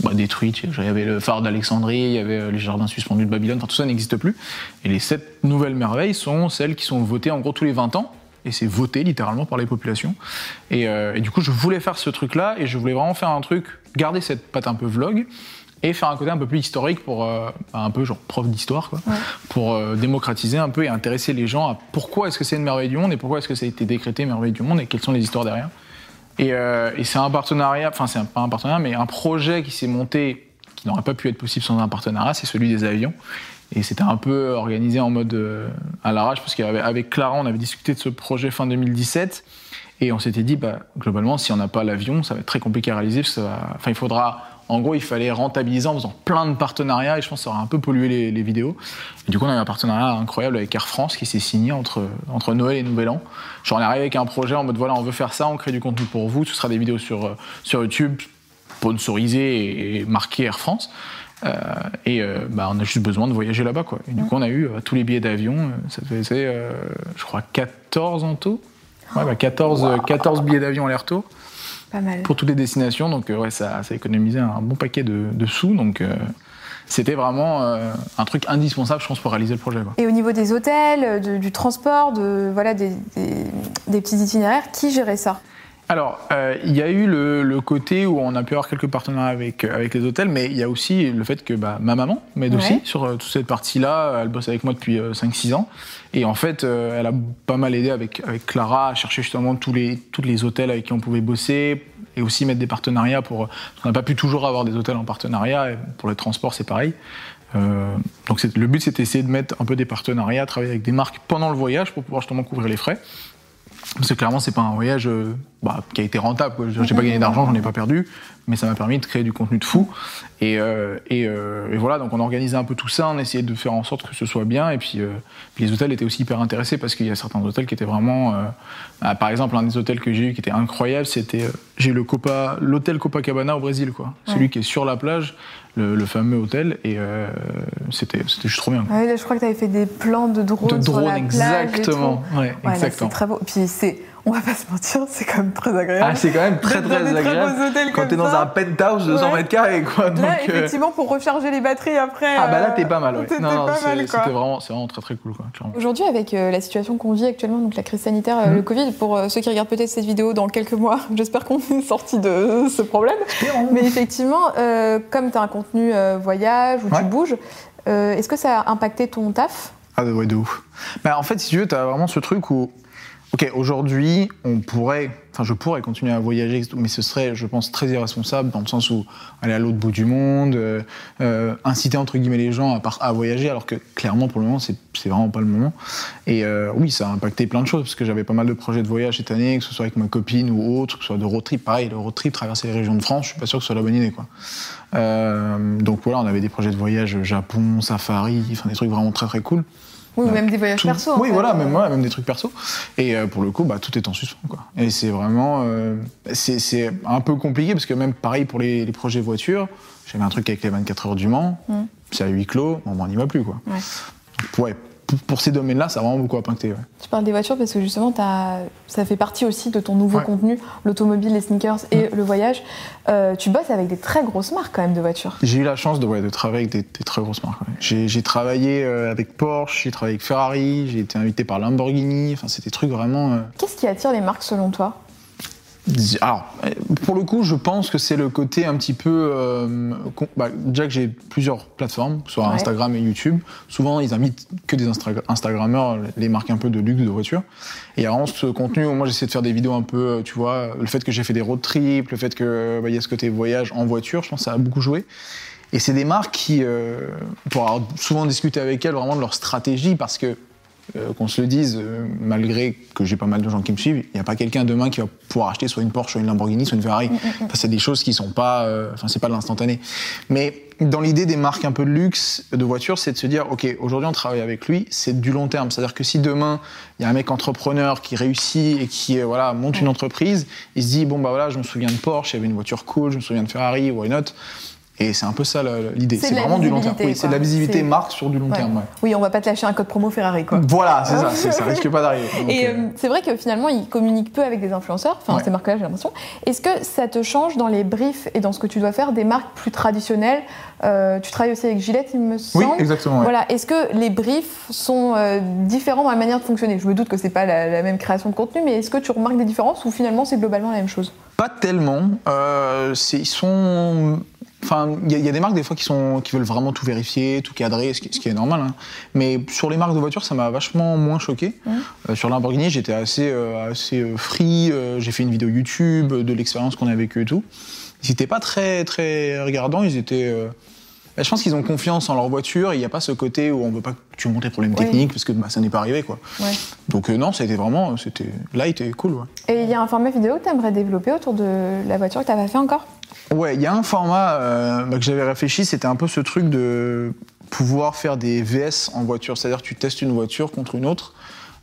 bah, détruites. Il y avait le phare d'Alexandrie, il y avait euh, les jardins suspendus de Babylone, tout ça n'existe plus. Et les sept nouvelles merveilles sont celles qui sont votées en gros tous les 20 ans. Et c'est voté littéralement par les populations. Et, euh, et du coup, je voulais faire ce truc-là et je voulais vraiment faire un truc, garder cette patte un peu vlog et faire un côté un peu plus historique pour euh, un peu genre prof d'histoire quoi Ouais. pour euh, démocratiser un peu et intéresser les gens à pourquoi est-ce que c'est une merveille du monde et pourquoi est-ce que ça a été décrété merveille du monde et quelles sont les histoires derrière. Et, euh, et c'est un partenariat, enfin c'est pas un partenariat, mais un projet qui s'est monté, qui n'aurait pas pu être possible sans un partenariat, c'est celui des avions. Et c'était un peu organisé en mode à l'arrache, parce qu'avec Clara, on avait discuté de ce projet fin 2017. Et on s'était dit, bah, globalement, si on n'a pas l'avion, ça va être très compliqué à réaliser. Enfin, il faudra. En gros, il fallait rentabiliser en faisant plein de partenariats et je pense que ça aurait un peu pollué les, les vidéos. Et du coup, on a eu un partenariat incroyable avec Air France qui s'est signé entre, entre Noël et Nouvel An. Genre, on est arrivé avec un projet en mode voilà, on veut faire ça, on crée du contenu pour vous. Ce sera des vidéos sur, euh, sur YouTube, sponsorisées et, marquées Air France. Euh, et euh, bah, on a juste besoin de voyager là-bas. Quoi. Et du coup, on a eu euh, tous les billets d'avion. ça faisait, je crois, 14 en tout. Ouais, bah, 14, euh, 14 billets d'avion aller-retour Pas mal. pour toutes les destinations. Donc, euh, ouais, ça, ça économisait un bon paquet de, de sous. Donc, euh, c'était vraiment euh, un truc indispensable, je pense, pour réaliser le projet. Quoi. Et au niveau des hôtels, de- du transport, de, voilà, des, des- des petits itinéraires, qui gérait ça? Alors, euh, il y a eu le, le côté où on a pu avoir quelques partenariats avec, euh, avec les hôtels, mais il y a aussi le fait que bah, ma maman m'aide Ouais. aussi sur euh, toute cette partie-là. Elle bosse avec moi depuis euh, 5-6 ans. Et en fait, elle a pas mal aidé avec, avec Clara à chercher justement tous les, tous les hôtels avec qui on pouvait bosser, et aussi mettre des partenariats pour. On n'a pas pu toujours avoir des hôtels en partenariat. Et pour les transports, c'est pareil. Euh, donc le but, c'était d'essayer de mettre un peu des partenariats, travailler avec des marques pendant le voyage pour pouvoir justement couvrir les frais. Parce que clairement, c'est pas un voyage bah, qui a été rentable. quoi. J'ai pas gagné d'argent, j'en ai pas perdu, mais ça m'a permis de créer du contenu de fou. Et, euh, et, euh, et voilà, donc on organisait un peu tout ça, on essayait de faire en sorte que ce soit bien. Et puis, euh, puis les hôtels étaient aussi hyper intéressés parce qu'il y a certains hôtels qui étaient vraiment. euh, ah, par exemple, un des hôtels que j'ai eu qui était incroyable, c'était euh, j'ai le Copa, l'hôtel Copacabana au Brésil, quoi. Celui qui est sur la plage, le, le fameux hôtel, et euh, c'était c'était juste trop bien. quoi. Ouais, là, je crois que tu avais fait des plans de drones De sur drone, la plage et exactement. Ouais, là, exactement. c'est très beau. Puis c'est, on va pas se mentir, c'est quand même très agréable. Ah, c'est quand même très très très agréable quand t'es dans ça. un penthouse de 100 Ouais. mètres carrés, quoi. Donc, Là, euh, effectivement, pour recharger les batteries après. ah bah là euh, t'es pas mal, ouais. Non, non, pas c'est- mal, quoi. c'était vraiment, c'est vraiment très très cool, quoi. Aujourd'hui, avec euh, la situation qu'on vit actuellement, donc la crise sanitaire, euh, Mhm. le Covid, pour euh, ceux qui regardent peut-être cette vidéo dans quelques mois, (laughs) j'espère qu'on est sorti de (laughs) ce problème. Mais effectivement, euh, comme tu as un contenu euh, voyage où tu bouges, euh, est-ce que ça a impacté ton taf? Ah ouais, de ouf. Bah, en fait, si tu veux, t'as vraiment ce truc où, ok, aujourd'hui, on pourrait, enfin, je pourrais continuer à voyager, mais ce serait, je pense, très irresponsable dans le sens où aller à l'autre bout du monde, euh, euh, inciter entre guillemets les gens à, à voyager, alors que clairement, pour le moment, c'est vraiment pas le moment. Et euh, oui, ça a impacté plein de choses, parce que j'avais pas mal de projets de voyage cette année, que ce soit avec ma copine ou autre, que ce soit de road trip. Pareil, le road trip, traverser les régions de France, je suis pas sûr que ce soit la bonne idée, quoi. Euh, donc voilà, on avait des projets de voyage Japon, safari, enfin des trucs vraiment très très cool. Oui, ou même des voyages Tout- perso. Oui, fait. voilà, même, ouais, même des trucs perso. Et euh, pour le coup, bah, tout est en suspens. Quoi. Et c'est vraiment. euh, c'est c'est un peu compliqué parce que même pareil pour les, les projets voitures, j'avais un truc avec les 24 heures du Mans, Mm. c'est à huis clos, on n'y va plus. Quoi. Ouais. Donc, ouais, pour, ces domaines-là, ça a vraiment beaucoup impacté. Ouais. Tu parles des voitures parce que justement, ça fait partie aussi de ton nouveau Ouais. contenu, l'automobile, les sneakers et le voyage. Euh, tu bosses avec des très grosses marques quand même de voitures. J'ai eu la chance de, ouais, de travailler avec des, des très grosses marques. j'ai travaillé euh, avec Porsche, j'ai travaillé avec Ferrari, j'ai été invité par Lamborghini, enfin, c'est des trucs vraiment. euh, Qu'est-ce qui attire les marques selon toi? Alors, euh, pour le coup, je pense que c'est le côté un petit peu. euh, bah, déjà que j'ai plusieurs plateformes, soit Ouais. Instagram et YouTube. Souvent, ils invitent que des Instra- Instagrammeurs, les marques un peu de luxe de voiture. Et il y a vraiment ce contenu moi j'essaie de faire des vidéos un peu, euh, tu vois, le fait que j'ai fait des road trips, le fait que bah, il y a ce côté voyage en voiture, je pense que ça a beaucoup joué. Et c'est des marques qui, euh, pour avoir souvent discuté avec elles vraiment de leur stratégie, parce que euh, qu'on se le dise, euh, malgré que j'ai pas mal de gens qui me suivent, il n'y a pas quelqu'un demain qui va pouvoir acheter soit une Porsche, soit une Lamborghini, soit une Ferrari. Enfin, c'est des choses qui sont pas, euh, enfin c'est pas de l'instantané. Mais dans l'idée des marques un peu de luxe de voitures, c'est de se dire, ok, aujourd'hui on travaille avec lui, c'est du long terme. C'est-à-dire que si demain il y a un mec entrepreneur qui réussit et qui euh, voilà monte une entreprise, il se dit bon bah voilà, je me souviens de Porsche, il y avait une voiture cool, je me souviens de Ferrari, why not? Et c'est un peu ça l'idée. C'est vraiment du long terme. Oui, c'est de la visibilité marque sur du long Ouais. terme. ouais. Oui, on va pas te lâcher un code promo Ferrari, quoi. Voilà, c'est ça, ça risque pas d'arriver. Et euh, euh, c'est vrai que finalement, ils communiquent peu avec des influenceurs, enfin Ouais. ces marques-là, j'ai l'impression. Est-ce que ça te change dans les briefs et dans ce que tu dois faire des marques plus traditionnelles? Euh, Tu travailles aussi avec Gillette, il me oui, semble. exactement. ouais. Voilà, est-ce que les briefs sont euh, différents dans la manière de fonctionner? Je me doute que c'est pas la, la même création de contenu, mais est-ce que tu remarques des différences ou finalement c'est globalement la même chose? Pas tellement. Ils sont. Enfin, il y, a- il y a des marques des fois qui, sont, qui veulent vraiment tout vérifier, tout cadrer, ce qui, ce qui est normal. hein. Mais sur les marques de voitures, ça m'a vachement moins choqué. Euh, sur Lamborghini, j'étais assez, euh, assez euh, free. euh, J'ai fait une vidéo YouTube de l'expérience qu'on a eux et tout. Ils n'étaient pas très, très regardants. Ils étaient. Bah, je pense qu'ils ont confiance en leur voiture. Il n'y a pas ce côté où on veut pas que tu montres les problèmes Oui. techniques parce que bah, ça n'est pas arrivé quoi. Ouais. Donc euh, non, c'était vraiment, c'était light et cool. Ouais. Et il y a un format vidéo que tu aimerais développer autour de la voiture que tu pas fait encore? Ouais, il y a un format euh, bah, que j'avais réfléchi, c'était un peu ce truc de pouvoir faire des VS en voiture, c'est-à-dire tu testes une voiture contre une autre.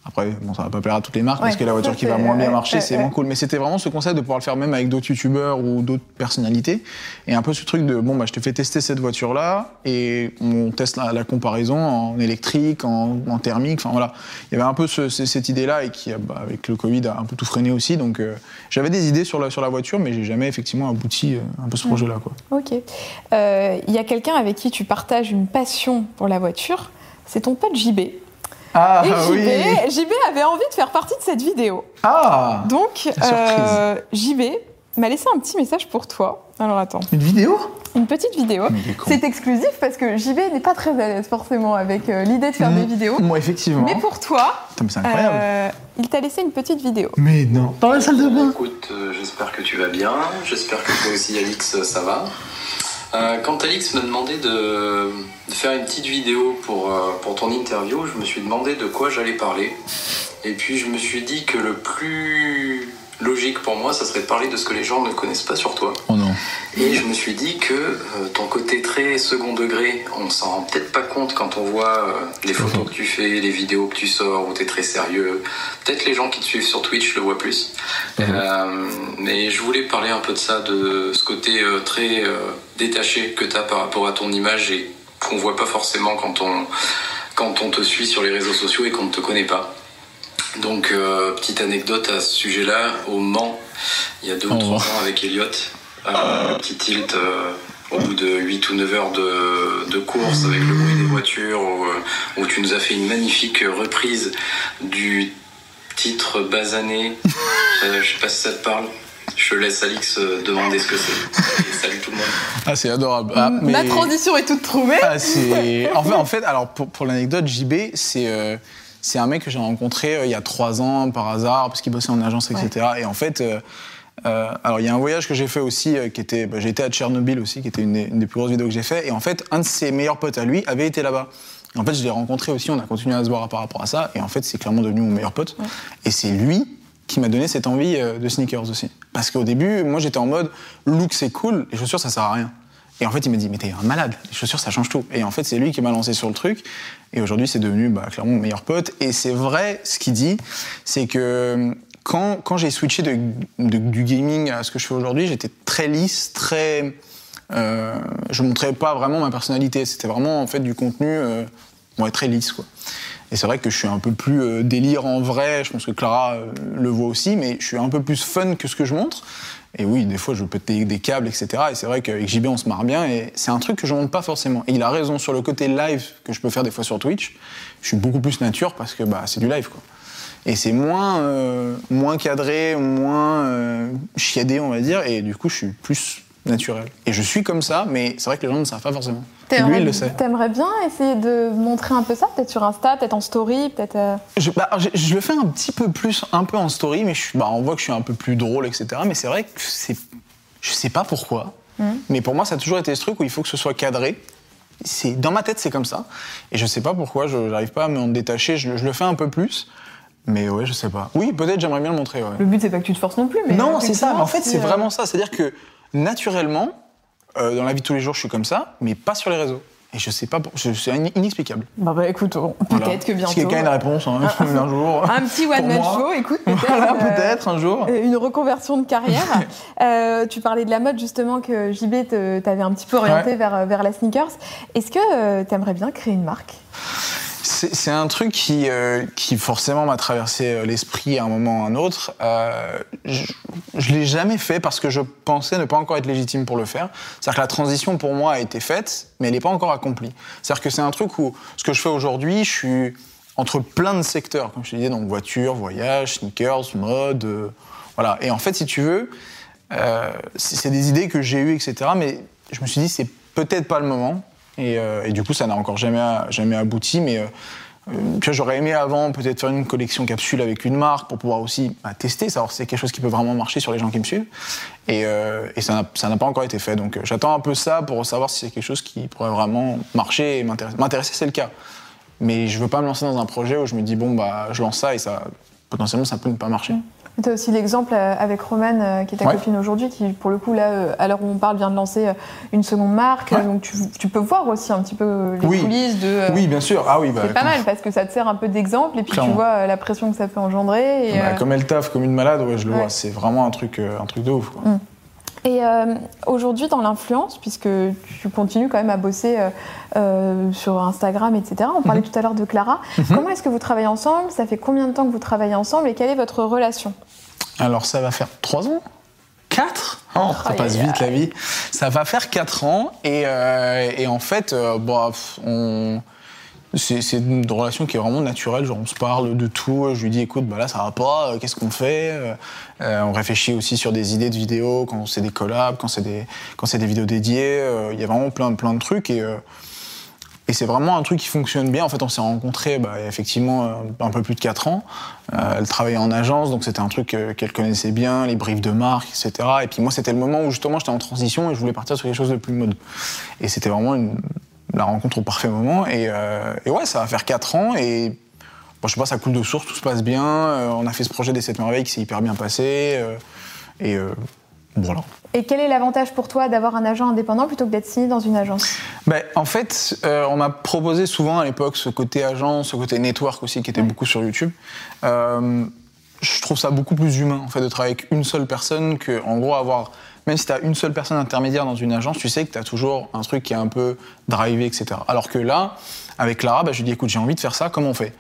Après, bon, ça va pas plaire à toutes les marques parce que la voiture qui va moins bien marcher, c'est moins cool. Mais c'était vraiment ce concept de pouvoir le faire même avec d'autres youtubeurs ou d'autres personnalités. Et un peu ce truc de bon, bah, je te fais tester cette voiture-là et on teste la, la comparaison en électrique, en, en thermique. Enfin voilà, il y avait un peu ce- ce- cette idée-là et qui, bah, avec le Covid, a un peu tout freiné aussi. Donc euh, j'avais des idées sur la, sur la voiture, mais j'ai jamais effectivement abouti euh, un peu ce projet-là. Quoi. Ok. Euh, Il y a quelqu'un avec qui tu partages une passion pour la voiture, c'est ton pote JB. Ah Et JB, JB avait envie de faire partie de cette vidéo. Ah Donc, euh, JB m'a laissé un petit message pour toi. Alors attends, Une vidéo? Une petite vidéo. C'est exclusif parce que JB n'est pas très à l'aise forcément avec euh, l'idée de faire Mm. des vidéos. Moi, effectivement. Mais pour toi, c'est incroyable. euh, il t'a laissé une petite vidéo. Mais non. Dans la salle de bain. Écoute, euh, j'espère que tu vas bien. J'espère que toi aussi, Alix, ça va. Euh, quand Alix m'a demandé de, faire une petite vidéo pour, euh, pour ton interview, je me suis demandé de quoi j'allais parler. Et puis je me suis dit que le plus logique pour moi, ça serait de parler de ce que les gens ne connaissent pas sur toi. Oh non. Et je me suis dit que euh, ton côté très second degré, on s'en rend peut-être pas compte quand on voit euh, les photos que tu fais, les vidéos que tu sors, où tu es très sérieux. Peut-être les gens qui te suivent sur Twitch le voient plus. Euh, mais je voulais parler un peu de ça, de ce côté très détaché que tu as par rapport à ton image et qu'on voit pas forcément quand on, quand on te suit sur les réseaux sociaux et qu'on ne te connaît pas. Donc, euh, petite anecdote à ce sujet-là, au Mans, il y a deux ou trois ans avec Elliot, euh, petit tilt euh, au bout de 8 ou 9 heures de, de course avec le bruit des voitures, où, euh, où tu nous as fait une magnifique reprise du titre basané. (laughs) Euh, je sais pas si ça te parle. Je laisse Alix demander ce que c'est. Et salut tout le monde. Ah, c'est adorable. Ah, mais- Ma transition est toute trouvée. Ah. En fait, en (laughs) fait, alors pour, pour l'anecdote, JB, c'est euh, c'est un mec que j'ai rencontré euh, il y a trois ans par hasard parce qu'il bossait en agence, etc. Et en fait, euh, euh, alors il y a un voyage que j'ai fait aussi euh, qui était, bah, j'ai été à Tchernobyl aussi, qui était une des, une des plus grosses vidéos que j'ai fait. Et en fait, un de ses meilleurs potes à lui avait été là-bas. En fait, je l'ai rencontré aussi, on a continué à se voir par rapport à ça. Et en fait, c'est clairement devenu mon meilleur pote. Et c'est lui qui m'a donné cette envie euh, de sneakers aussi. Parce qu'au début, moi j'étais en mode look c'est cool, les chaussures ça sert à rien. Et en fait, il m'a dit, mais t'es un malade, les chaussures, ça change tout. Et en fait, c'est lui qui m'a lancé sur le truc. Et aujourd'hui, c'est devenu bah, clairement mon meilleur pote. Et c'est vrai, ce qu'il dit, c'est que euh, quand, quand j'ai switché du gaming à ce que je fais aujourd'hui, j'étais très lisse, très. Euh, je montrais pas vraiment ma personnalité. C'était vraiment, en fait, du contenu euh, ouais, très lisse, quoi. Et c'est vrai que je suis un peu plus euh, délire en vrai, je pense que Clara euh, le voit aussi, mais je suis un peu plus fun que ce que je montre. Et oui, des fois, je pète des, des câbles, etc. Et c'est vrai qu'avec JB, on se marre bien. Et c'est un truc que je montre pas forcément. Et il a raison sur le côté live que je peux faire des fois sur Twitch. Je suis beaucoup plus nature parce que bah, c'est du live, quoi. Et c'est moins, euh, moins cadré, moins euh, chiadé, on va dire. Et du coup, je suis plus naturel. Et je suis comme ça, mais c'est vrai que les gens ne savent pas forcément. Lui, T'aimerais il le sait. t'aimerais bien essayer de montrer un peu ça, peut-être sur Insta, peut-être en story, peut-être. euh, Je, bah, je, je le fais un petit peu plus, un peu en story, mais je, bah, on voit que je suis un peu plus drôle, etc. Mais c'est vrai que c'est, je sais pas pourquoi, mais pour moi, ça a toujours été ce truc où il faut que ce soit cadré. C'est, dans ma tête, c'est comme ça. Et je sais pas pourquoi, je n'arrive pas à m'en détacher. Je, je le fais un peu plus, mais ouais, je sais pas. Oui, peut-être j'aimerais bien le montrer. ouais. Le but, c'est pas que tu te forces non plus, mais. Non, c'est ça. Mais en fait, c'est euh, vraiment ça. C'est-à-dire que naturellement, euh, dans la vie de tous les jours, je suis comme ça, mais pas sur les réseaux. Et je sais pas, c'est in- inexplicable. Bah, bah écoute, on- Voilà. peut-être que bientôt. Si quelqu'un a une réponse hein, (laughs) (laughs) un jour. Un petit one-man moi. show, écoute, (laughs) peut-être. Voilà, euh, peut-être un jour. Une reconversion de carrière. Euh, tu parlais de la mode justement que JB t'avait un petit peu orienté Ouais. vers, vers la sneakers. Est-ce que tu aimerais bien créer une marque? C'est un truc qui, euh, qui forcément m'a traversé euh, l'esprit à un moment ou à un autre. Euh, je je l'ai jamais fait parce que je pensais ne pas encore être légitime pour le faire. C'est-à-dire que la transition pour moi a été faite, mais elle n'est pas encore accomplie. C'est-à-dire que c'est un truc où ce que je fais aujourd'hui, je suis entre plein de secteurs, comme je te disais, donc voiture, voyage, sneakers, mode, voilà. Et en fait, si tu veux, c'est des idées que j'ai eues, etc. Mais je me suis dit, c'est peut-être pas le moment. Et, euh, et du coup, ça n'a encore jamais, abouti. Mais euh, euh, j'aurais aimé avant peut-être faire une collection capsule avec une marque pour pouvoir aussi bah, tester, savoir si c'est quelque chose qui peut vraiment marcher sur les gens qui me suivent. Et, ça n'a- pas encore été fait. Donc j'attends un peu ça pour savoir si c'est quelque chose qui pourrait vraiment marcher et m'intéresser. C'est le cas. Mais je veux pas me lancer dans un projet où je me dis, bon, bah, je lance ça et ça, potentiellement, ça peut ne pas marcher. Tu as aussi l'exemple euh, avec Romane, euh, qui est ta Ouais. copine aujourd'hui, qui pour le coup, là, euh, à l'heure où on parle, vient de lancer une seconde marque. Ouais. Donc tu, tu peux voir aussi un petit peu les Oui. coulisses de. Oui, bien sûr. Ah oui, bah, C'est pas mal parce que ça te sert un peu d'exemple et puis Clairement. tu vois la pression que ça peut engendrer. Et, bah, euh, Comme elle taffe comme une malade, ouais, je le vois. C'est vraiment un truc, un truc de ouf. Quoi. Et euh, aujourd'hui, dans l'influence, puisque tu continues quand même à bosser euh, euh, sur Instagram, etc., on Mhm. parlait tout à l'heure de Clara. Comment est-ce que vous travaillez ensemble? Ça fait combien de temps que vous travaillez ensemble? Et quelle est votre relation? Alors ça va faire 3 ans? 4 Oh, ça passe vite la vie. Ça va faire 4 ans et, euh, et en fait, euh, bah, on... c'est une relation qui est vraiment naturelle. Genre, on se parle de tout. Je lui dis, écoute, bah là, ça va pas. euh, Qu'est-ce qu'on fait? Euh, euh, On réfléchit aussi sur des idées de vidéos quand c'est des collabs, quand c'est des, quand c'est des vidéos dédiées. Euh, Il y a vraiment plein, plein de trucs et, euh, Et c'est vraiment un truc qui fonctionne bien. En fait, on s'est rencontrés bah, effectivement euh, un peu plus de 4 ans. Euh, elle travaillait en agence, donc c'était un truc euh, qu'elle connaissait bien, les briefs de marque, etc. Et puis moi, c'était le moment où justement j'étais en transition et je voulais partir sur quelque chose de plus mode. Et c'était vraiment une- la rencontre au parfait moment. Et, euh, et ouais, ça va faire 4 ans et bon, je sais pas, ça coule de source, tout se passe bien. Euh, on a fait ce projet des 7 merveilles qui s'est hyper bien passé. euh, et Et quel est l'avantage pour toi d'avoir un agent indépendant plutôt que d'être signé dans une agence? Ben, en fait, euh, on m'a proposé souvent à l'époque ce côté agence, ce côté network aussi, qui était beaucoup sur YouTube. Euh, je trouve ça beaucoup plus humain en fait de travailler avec une seule personne que, en gros, avoir. Même si tu as une seule personne intermédiaire dans une agence, tu sais que tu as toujours un truc qui est un peu drivé, etc. Alors que là, avec Clara, ben, je lui dis écoute, j'ai envie de faire ça, comment on fait?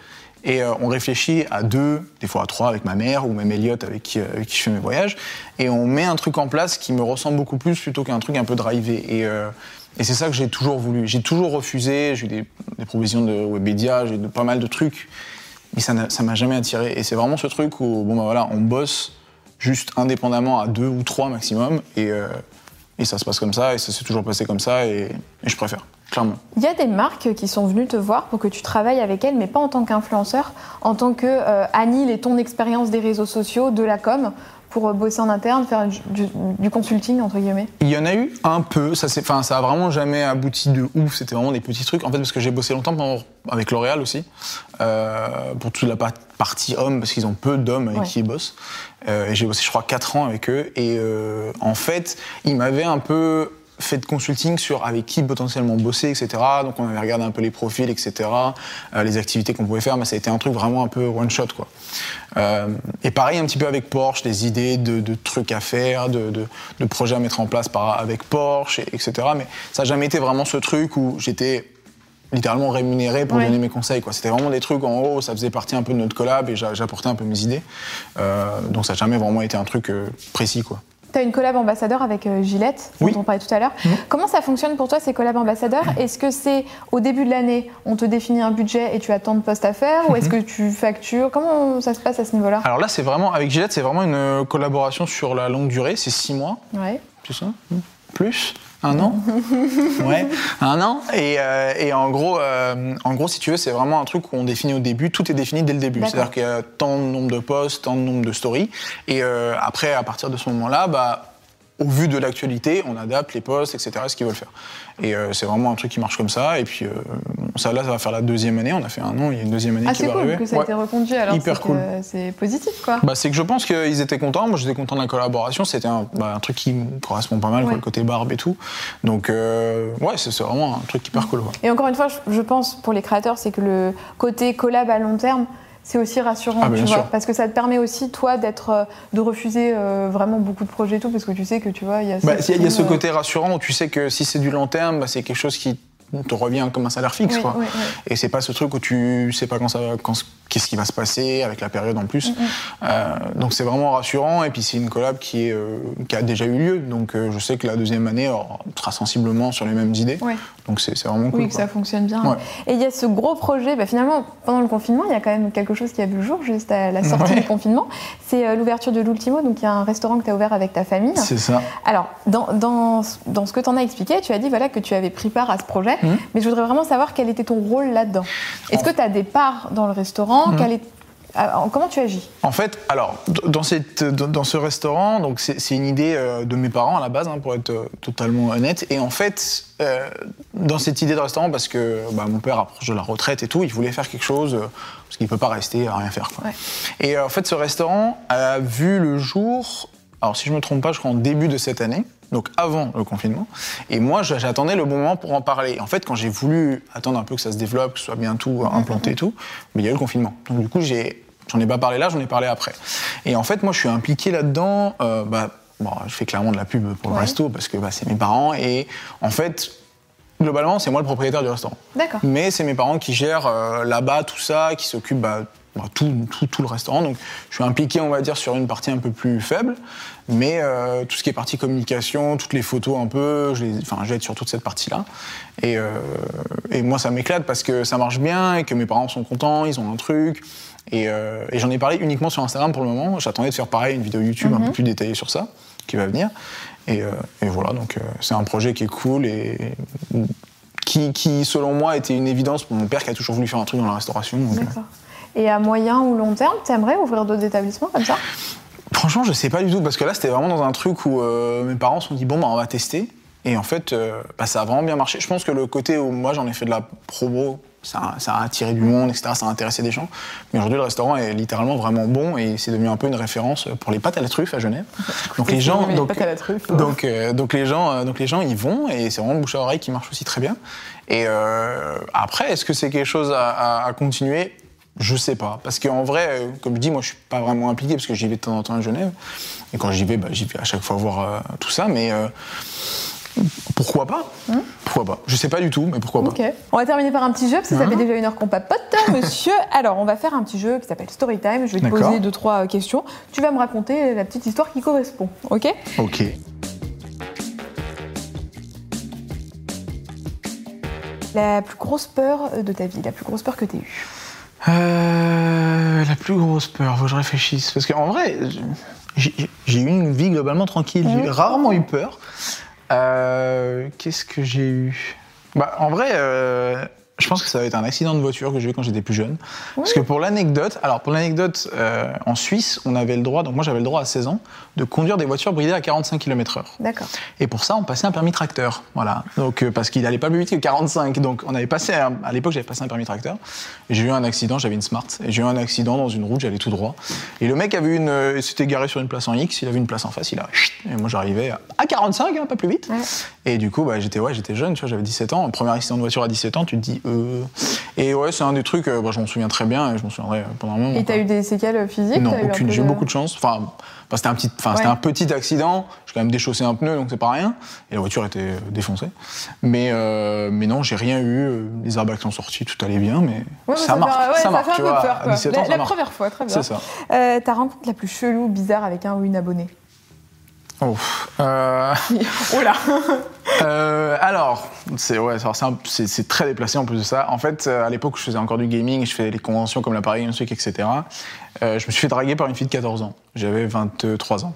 Et euh, on réfléchit à deux, des fois à trois avec ma mère ou même Elliot avec qui, euh, avec qui je fais mes voyages. Et on met un truc en place qui me ressemble beaucoup plus plutôt qu'un truc un peu drivé. Et, euh, et c'est ça que j'ai toujours voulu. J'ai toujours refusé. J'ai eu des, des propositions de Webedia, j'ai eu pas mal de trucs. Mais ça ça m'a jamais attiré. Et c'est vraiment ce truc où, bon, bah voilà, on bosse juste indépendamment à deux ou trois maximum. Et, et ça se passe comme ça. Et ça s'est toujours passé comme ça. Et je préfère, clairement. Il y a des marques qui sont venues te voir pour que tu travailles avec elles, mais pas en tant qu'influenceur, en tant que euh, Anil et ton expérience des réseaux sociaux, de la com, pour euh, bosser en interne, faire du, du- du consulting, entre guillemets. Il y en a eu un peu, ça, s'est- enfin, ça a vraiment jamais abouti de ouf, c'était vraiment des petits trucs. En fait, parce que j'ai bossé longtemps pendant- avec L'Oréal aussi, euh, pour toute la pa- partie hommes, parce qu'ils ont peu d'hommes avec Ouais. qui ils bossent. Euh, et j'ai bossé, je crois, 4 ans avec eux. Et euh, en fait, ils m'avaient un peu fait de consulting sur avec qui potentiellement bosser, etc. Donc on avait regardé un peu les profils, etc. euh, les activités qu'on pouvait faire, mais ça a été un truc vraiment un peu one shot, quoi. Euh, et pareil un petit peu avec Porsche, des idées de, de trucs à faire, de, de- de projets à mettre en place par, avec Porsche, et- etc. Mais ça n'a jamais été vraiment ce truc où j'étais littéralement rémunéré pour Ouais. donner mes conseils. quoi. C'était vraiment des trucs en haut, ça faisait partie un peu de notre collab et j'a- j'apportais un peu mes idées. Euh, donc ça n'a jamais vraiment été un truc précis. quoi. Tu as une collab ambassadeur avec euh, Gillette, dont Oui. on parlait tout à l'heure. Comment ça fonctionne pour toi, ces collabs ambassadeurs? Est-ce que c'est au début de l'année, on te définit un budget et tu as tant de postes à faire Ou est-ce que tu factures? Comment ça se passe à ce niveau-là? Alors là, c'est vraiment, avec Gillette, c'est vraiment une euh, collaboration sur la longue durée, c'est six mois. Ouais. c'est ça? Plus Un an (laughs) Ouais, un an. Et, euh, et en, gros, euh, en gros, si tu veux, c'est vraiment un truc où on définit au début, tout est défini dès le début. D'accord. C'est-à-dire qu'il y a tant de nombre de posts, tant de nombre de stories. Et euh, après, à partir de ce moment-là, bah, au vu de l'actualité, on adapte les posts, etc., ce qu'ils veulent faire. Et euh, c'est vraiment un truc qui marche comme ça. Et puis, euh, ça, là, ça va faire la deuxième année. On a fait un an, il y a une deuxième année Ah, qui c'est va cool arriver. que ça a Ouais. été reconduit, alors Hyper c'est cool. c'est positif, quoi. Bah, c'est que je pense qu'ils étaient contents. Moi, j'étais content de la collaboration. C'était un, bah, un truc qui me correspond pas mal, quoi, Ouais. le côté barbe et tout. Donc, euh, ouais, c'est c'est vraiment un truc hyper cool. Et encore une fois, je pense pour les créateurs, c'est que le côté collab à long terme, c'est aussi rassurant, Ah, tu vois, sûr. parce que ça te permet aussi toi d'être, euh, de refuser euh, vraiment beaucoup de projets et tout, parce que tu sais que tu vois, il y a. Bah, il y a- il y a ce euh, côté rassurant où tu sais que si c'est du long terme, bah, c'est quelque chose qui te revient comme un salaire fixe. Oui, quoi. oui, oui. Et c'est pas ce truc où tu sais pas quand ça va, quand, qu'est-ce qui va se passer avec la période en plus. Euh, donc c'est vraiment rassurant. Et puis c'est une collab qui, est, euh, qui a déjà eu lieu. Donc euh, je sais que la deuxième année on sera sensiblement sur les mêmes idées. Ouais. Donc c'est, vraiment cool. Oui, que quoi. ça fonctionne bien. Ouais. Et il y a ce gros projet, bah, finalement, pendant le confinement, il y a quand même quelque chose qui a vu le jour, juste à la sortie Ouais. du confinement. C'est l'ouverture de l'Ultimo, donc il y a un restaurant que tu as ouvert avec ta famille. C'est ça. Alors, dans, dans, dans ce que tu en as expliqué, tu as dit voilà, que tu avais pris part à ce projet, Mhm. mais je voudrais vraiment savoir quel était ton rôle là-dedans. Est-ce que tu as des parts dans le restaurant Est- ah, Comment tu agis? En fait, alors, dans, cette, dans ce restaurant, donc c'est une idée euh, de mes parents à la base, hein, pour être euh, totalement honnête. Et en fait, euh, dans cette idée de restaurant, parce que bah, mon père approche de la retraite et tout, il voulait faire quelque chose, euh, parce qu'il peut pas rester à rien faire. Quoi. Ouais. Et euh, en fait, ce restaurant a vu le jour, alors si je me trompe pas, je crois en début de cette année. Donc avant le confinement. Et moi, j'attendais le bon moment pour en parler. En fait, quand j'ai voulu attendre un peu que ça se développe, que ce soit bien tout euh, implanté et tout, mais il y a eu le confinement. Donc du coup, j'ai, j'en ai pas parlé là, j'en ai parlé après. Et en fait, moi, je suis impliqué là-dedans. euh, bah, bon, je fais clairement de la pub pour Ouais. le resto parce que bah, c'est mes parents. Et en fait, globalement, c'est moi le propriétaire du restaurant. D'accord. Mais c'est mes parents qui gèrent euh, là-bas tout ça, qui s'occupent bah, bah, tout, tout, tout le restaurant. Donc je suis impliqué, on va dire, sur une partie un peu plus faible. Mais euh, tout ce qui est partie communication, toutes les photos un peu, je les, enfin, j'aide sur toute cette partie-là. Et, euh, et moi, ça m'éclate parce que ça marche bien et que mes parents sont contents, ils ont un truc. Et, euh, et j'en ai parlé uniquement sur Instagram pour le moment. J'attendais de faire pareil, une vidéo YouTube un peu plus détaillée sur ça, qui va venir. Et, euh, et voilà, donc euh, c'est un projet qui est cool et qui, qui, selon moi, était une évidence pour mon père qui a toujours voulu faire un truc dans la restauration. donc, euh. D'accord. Et à moyen ou long terme, t'aimerais ouvrir d'autres établissements comme ça? Franchement, je sais pas du tout, parce que là, c'était vraiment dans un truc où euh, mes parents se sont dit, bon, bah, on va tester. Et en fait, euh, bah, ça a vraiment bien marché. Je pense que le côté où moi, j'en ai fait de la promo, ça, a- ça a attiré du monde, etc., ça a intéressé des gens. Mais aujourd'hui, le restaurant est littéralement vraiment bon et c'est devenu un peu une référence pour les pâtes à la truffe à Genève. (laughs) Donc les gens, donc, truffe. euh, les gens, euh, donc les gens y vont et c'est vraiment le bouche à oreille qui marche aussi très bien. Et euh, après, est-ce que c'est quelque chose à, à- à continuer? Je sais pas, parce qu'en vrai, euh, comme je dis, moi je suis pas vraiment impliqué parce que j'y vais de temps en temps à Genève. Et quand j'y vais, bah, j'y vais à chaque fois voir euh, tout ça. Mais euh, pourquoi pas Pourquoi pas Je sais pas du tout, mais pourquoi pas. On va terminer par un petit jeu parce que ça Hein fait déjà une heure qu'on papote, monsieur. (laughs) Alors, on va faire un petit jeu qui s'appelle Storytime. Je vais te poser deux trois euh, questions. Tu vas me raconter la petite histoire qui correspond. Ok? Ok. La plus grosse peur de ta vie, la plus grosse peur que tu aies eue. Euh, la plus grosse peur, faut que je réfléchisse. Parce qu'en vrai, j'ai j'ai eu une vie globalement tranquille. J'ai rarement eu peur. Euh, Qu'est-ce que j'ai eu? Bah, En vrai, euh, je pense que ça va être un accident de voiture que j'ai eu quand j'étais plus jeune. Parce que pour l'anecdote, alors pour l'anecdote, euh, en Suisse, on avait le droit, donc moi j'avais le droit à 16 ans, de conduire des voitures bridées à 45 km/h. D'accord. Et pour ça, on passait un permis tracteur. Voilà. Donc, euh, parce qu'il n'allait pas plus vite que 45. Donc, on avait passé, à l'époque, j'avais passé un permis tracteur. J'ai eu un accident, j'avais une Smart. Et j'ai eu un accident dans une route, j'allais tout droit. Et le mec avait une, euh, s'était garé sur une place en X, il avait une place en face, il a, et moi j'arrivais à- à 45, hein, pas plus vite. Ouais. Et du coup, bah, j'étais, ouais, j'étais jeune, tu vois, j'avais 17 ans. Premier accident de voiture à 17 ans, tu te dis, euh. Et ouais, c'est un des trucs, euh, bah, je m'en souviens très bien, et je m'en souviendrai pendant un moment. Et t'as eu des séquelles physiques Non, aucune. J'ai eu beaucoup de chance. Enfin, enfin, c'était un petit, enfin, c'était Ouais. un petit accident. J'ai quand même déchaussé un pneu, donc c'est pas rien. Et la voiture était euh, défoncée. Mais, euh, mais non, j'ai rien eu. euh, Les airbags sont sortis, tout allait bien, mais Ouais, ça, mais marque. ouais, ça marque, fait un tu peu vois. peur. à Quoi. 17 la ça première fois, très bien. C'est ça. Euh, ta rencontre la plus chelou, bizarre avec un ou une abonnée Oh, euh, (laughs) là (laughs) Euh, alors, c'est ouais, c'est très déplacé en plus de ça. En fait, euh, à l'époque, où je faisais encore du gaming, je faisais les conventions comme la Paris Games Week, etc. Euh, je me suis fait draguer par une fille de 14 ans. J'avais 23 ans.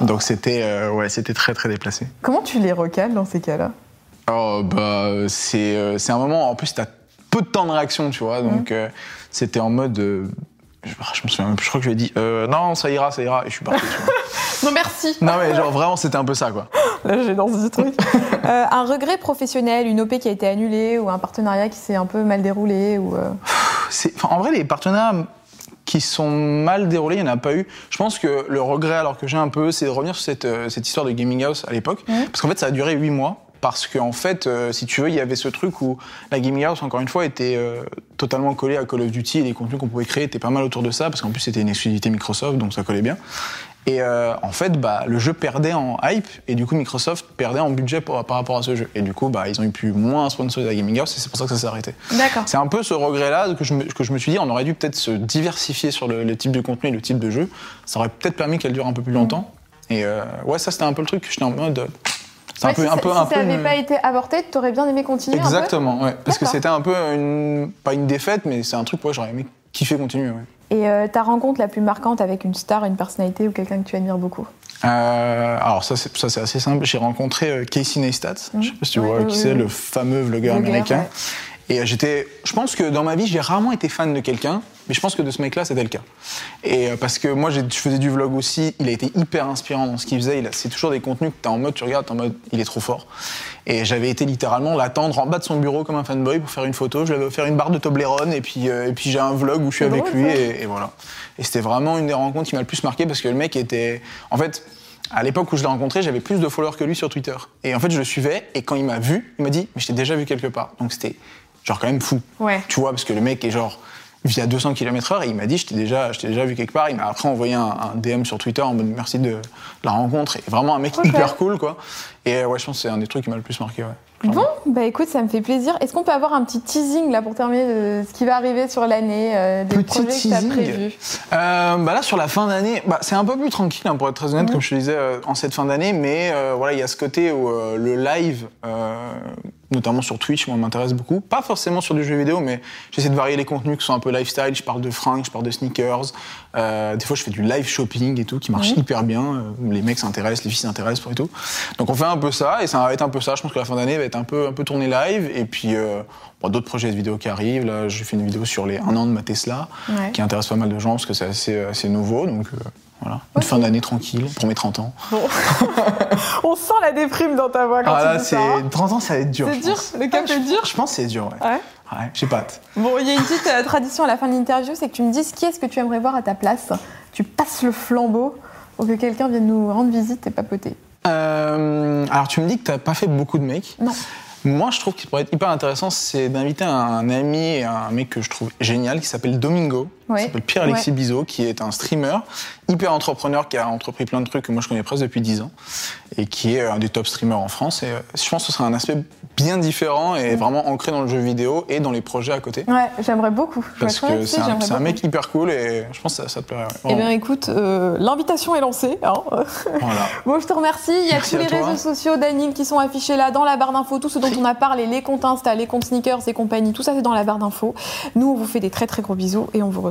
Donc c'était ouais, c'était très très déplacé. Comment tu les recales dans ces cas-là? Oh bah c'est c'est un moment en plus t'as peu de temps de réaction tu vois donc euh, c'était en mode je, je me souviens je crois que je lui ai dit non ça ira ça ira et je suis parti tu vois. (laughs) Non, (laughs) merci non mais genre vraiment c'était un peu ça quoi Là, (laughs) j'ai dans ce truc. (laughs) Euh, un regret professionnel, une OP qui a été annulée ou un partenariat qui s'est un peu mal déroulé ou euh, en vrai les partenariats qui sont mal déroulés, il n'y en a pas eu. Je pense que le regret, alors que j'ai un peu, c'est de revenir sur cette, euh, cette histoire de Gaming House à l'époque. Parce qu'en fait, ça a duré 8 mois. Parce qu'en fait, euh, si tu veux, il y avait ce truc où la Gaming House, encore une fois, était euh, totalement collée à Call of Duty et les contenus qu'on pouvait créer étaient pas mal autour de ça, parce qu'en plus, c'était une exclusivité Microsoft, donc ça collait bien. Et euh, en fait, bah, le jeu perdait en hype, et du coup, Microsoft perdait en budget par, par rapport à ce jeu. Et du coup, bah, ils ont eu plus moins sponsoriser la Gaming House, et c'est pour ça que ça s'est arrêté. D'accord. C'est un peu ce regret-là que je, me, que je me suis dit, on aurait dû peut-être se diversifier sur le, le type de contenu et le type de jeu. Ça aurait peut-être permis qu'elle dure un peu plus longtemps. Et euh, ouais, ça c'était un peu le truc que j'étais en mode. euh, C'est un Ouais, peu, si un peu, si un ça n'avait une- pas été avorté, t'aurais bien aimé continuer un peu Exactement, ouais. Parce que c'était un peu une, pas une défaite, mais c'est un truc ouais, j'aurais aimé kiffer continuer. Ouais. Et euh, ta rencontre la plus marquante avec une star, une personnalité ou quelqu'un que tu admires beaucoup Euh, alors ça c'est assez simple. J'ai rencontré euh, Casey Neistat. Je sais pas si tu Ouais, vois qui c'est, le fameux vlogueur Vlogueur, américain. ouais. Et j'étais, je pense que dans ma vie, j'ai rarement été fan de quelqu'un, mais je pense que de ce mec-là, c'était le cas. Et euh, parce que moi, je faisais du vlog aussi, il a été hyper inspirant dans ce qu'il faisait. C'est toujours des contenus que t'es en mode, tu regardes, t'es en mode, il est trop fort. Et j'avais été littéralement l'attendre en bas de son bureau comme un fanboy pour faire une photo. Je lui avais offert une barre de Toblerone et puis, euh, et puis j'ai un vlog où je suis avec drôle, lui et voilà. Et c'était vraiment une des rencontres qui m'a le plus marqué parce que le mec était, en fait. À l'époque où je l'ai rencontré, j'avais plus de followers que lui sur Twitter. Et en fait, je le suivais, et quand il m'a vu, il m'a dit Mais je t'ai déjà vu quelque part. Donc c'était genre quand même fou. Ouais. Tu vois, parce que le mec est genre via 200 km/h et il m'a dit Je t'ai déjà, je déjà vu quelque part. Il m'a après envoyé un, un DM sur Twitter en mode merci de, la rencontre. Et vraiment un mec Trop hyper cool, quoi. Et ouais, je pense que c'est un des trucs qui m'a le plus marqué, ouais. Bon, bah écoute, ça me fait plaisir. Est-ce qu'on peut avoir un petit teasing là pour terminer de ce qui va arriver sur l'année, euh, des Petit projets que tu as teasing. prévus? Euh, bah là, sur la fin d'année, bah, c'est un peu plus tranquille, hein, pour être très honnête, comme je te disais, euh, en cette fin d'année, mais euh, voilà, il y a ce côté où le live, notamment sur Twitch, moi, m'intéresse beaucoup. Pas forcément sur du jeu vidéo, mais j'essaie de varier les contenus qui sont un peu lifestyle. Je parle de fringues, je parle de sneakers. Euh, des fois, je fais du live shopping et tout, qui marche hyper bien. Euh, les mecs s'intéressent, les filles s'intéressent pour et tout. Donc, on fait un peu ça, et ça va être un peu ça. Je pense que la fin d'année va être un peu, un peu tourné live. Et puis, euh, bon, d'autres projets de vidéos qui arrivent. Là, j'ai fait une vidéo sur les un an de ma Tesla, Ouais. qui intéresse pas mal de gens parce que c'est assez, assez nouveau. Donc, euh, voilà. Une fin d'année tranquille pour mes 30 ans. Bon. (laughs) On sent la déprime dans ta voix quand Ah là, tu dis ça. hein. 30 ans, ça va être dur. C'est dur pense. Le cap Ouais, est dur Je pense que c'est dur, ouais. Ouais. Ouais, j'ai pas hâte. Bon, il y a une petite euh, tradition à la fin de l'interview, c'est que tu me dises qui est-ce que tu aimerais voir à ta place. Tu passes le flambeau pour que quelqu'un vienne nous rendre visite et papoter. Euh, alors, tu me dis que t'as pas fait beaucoup de mecs. Non. Moi, je trouve qu'il pourrait être hyper intéressant, c'est d'inviter un ami et un mec que je trouve génial, qui s'appelle Domingo. Ouais. Il s'appelle Pierre-Alexis Bizot, qui est un streamer, hyper entrepreneur, qui a entrepris plein de trucs que moi je connais presque depuis 10 ans, et qui est un des top streamers en France. Et euh, je pense que ce serait un aspect bien différent et vraiment ancré dans le jeu vidéo et dans les projets à côté. Ouais, j'aimerais beaucoup. Parce que c'est un, mec hyper cool et je pense que ça, ça te plairait. ouais. Eh bien, écoute, euh, l'invitation est lancée. hein. Voilà. (laughs) Bon, je te remercie. Il y a Merci tous les toi. réseaux sociaux d'Anil qui sont affichés là dans la barre d'infos. Tout ce dont on a parlé, les comptes Insta, les comptes sneakers et compagnie, tout ça c'est dans la barre d'infos. Nous, on vous fait des très très gros bisous et on vous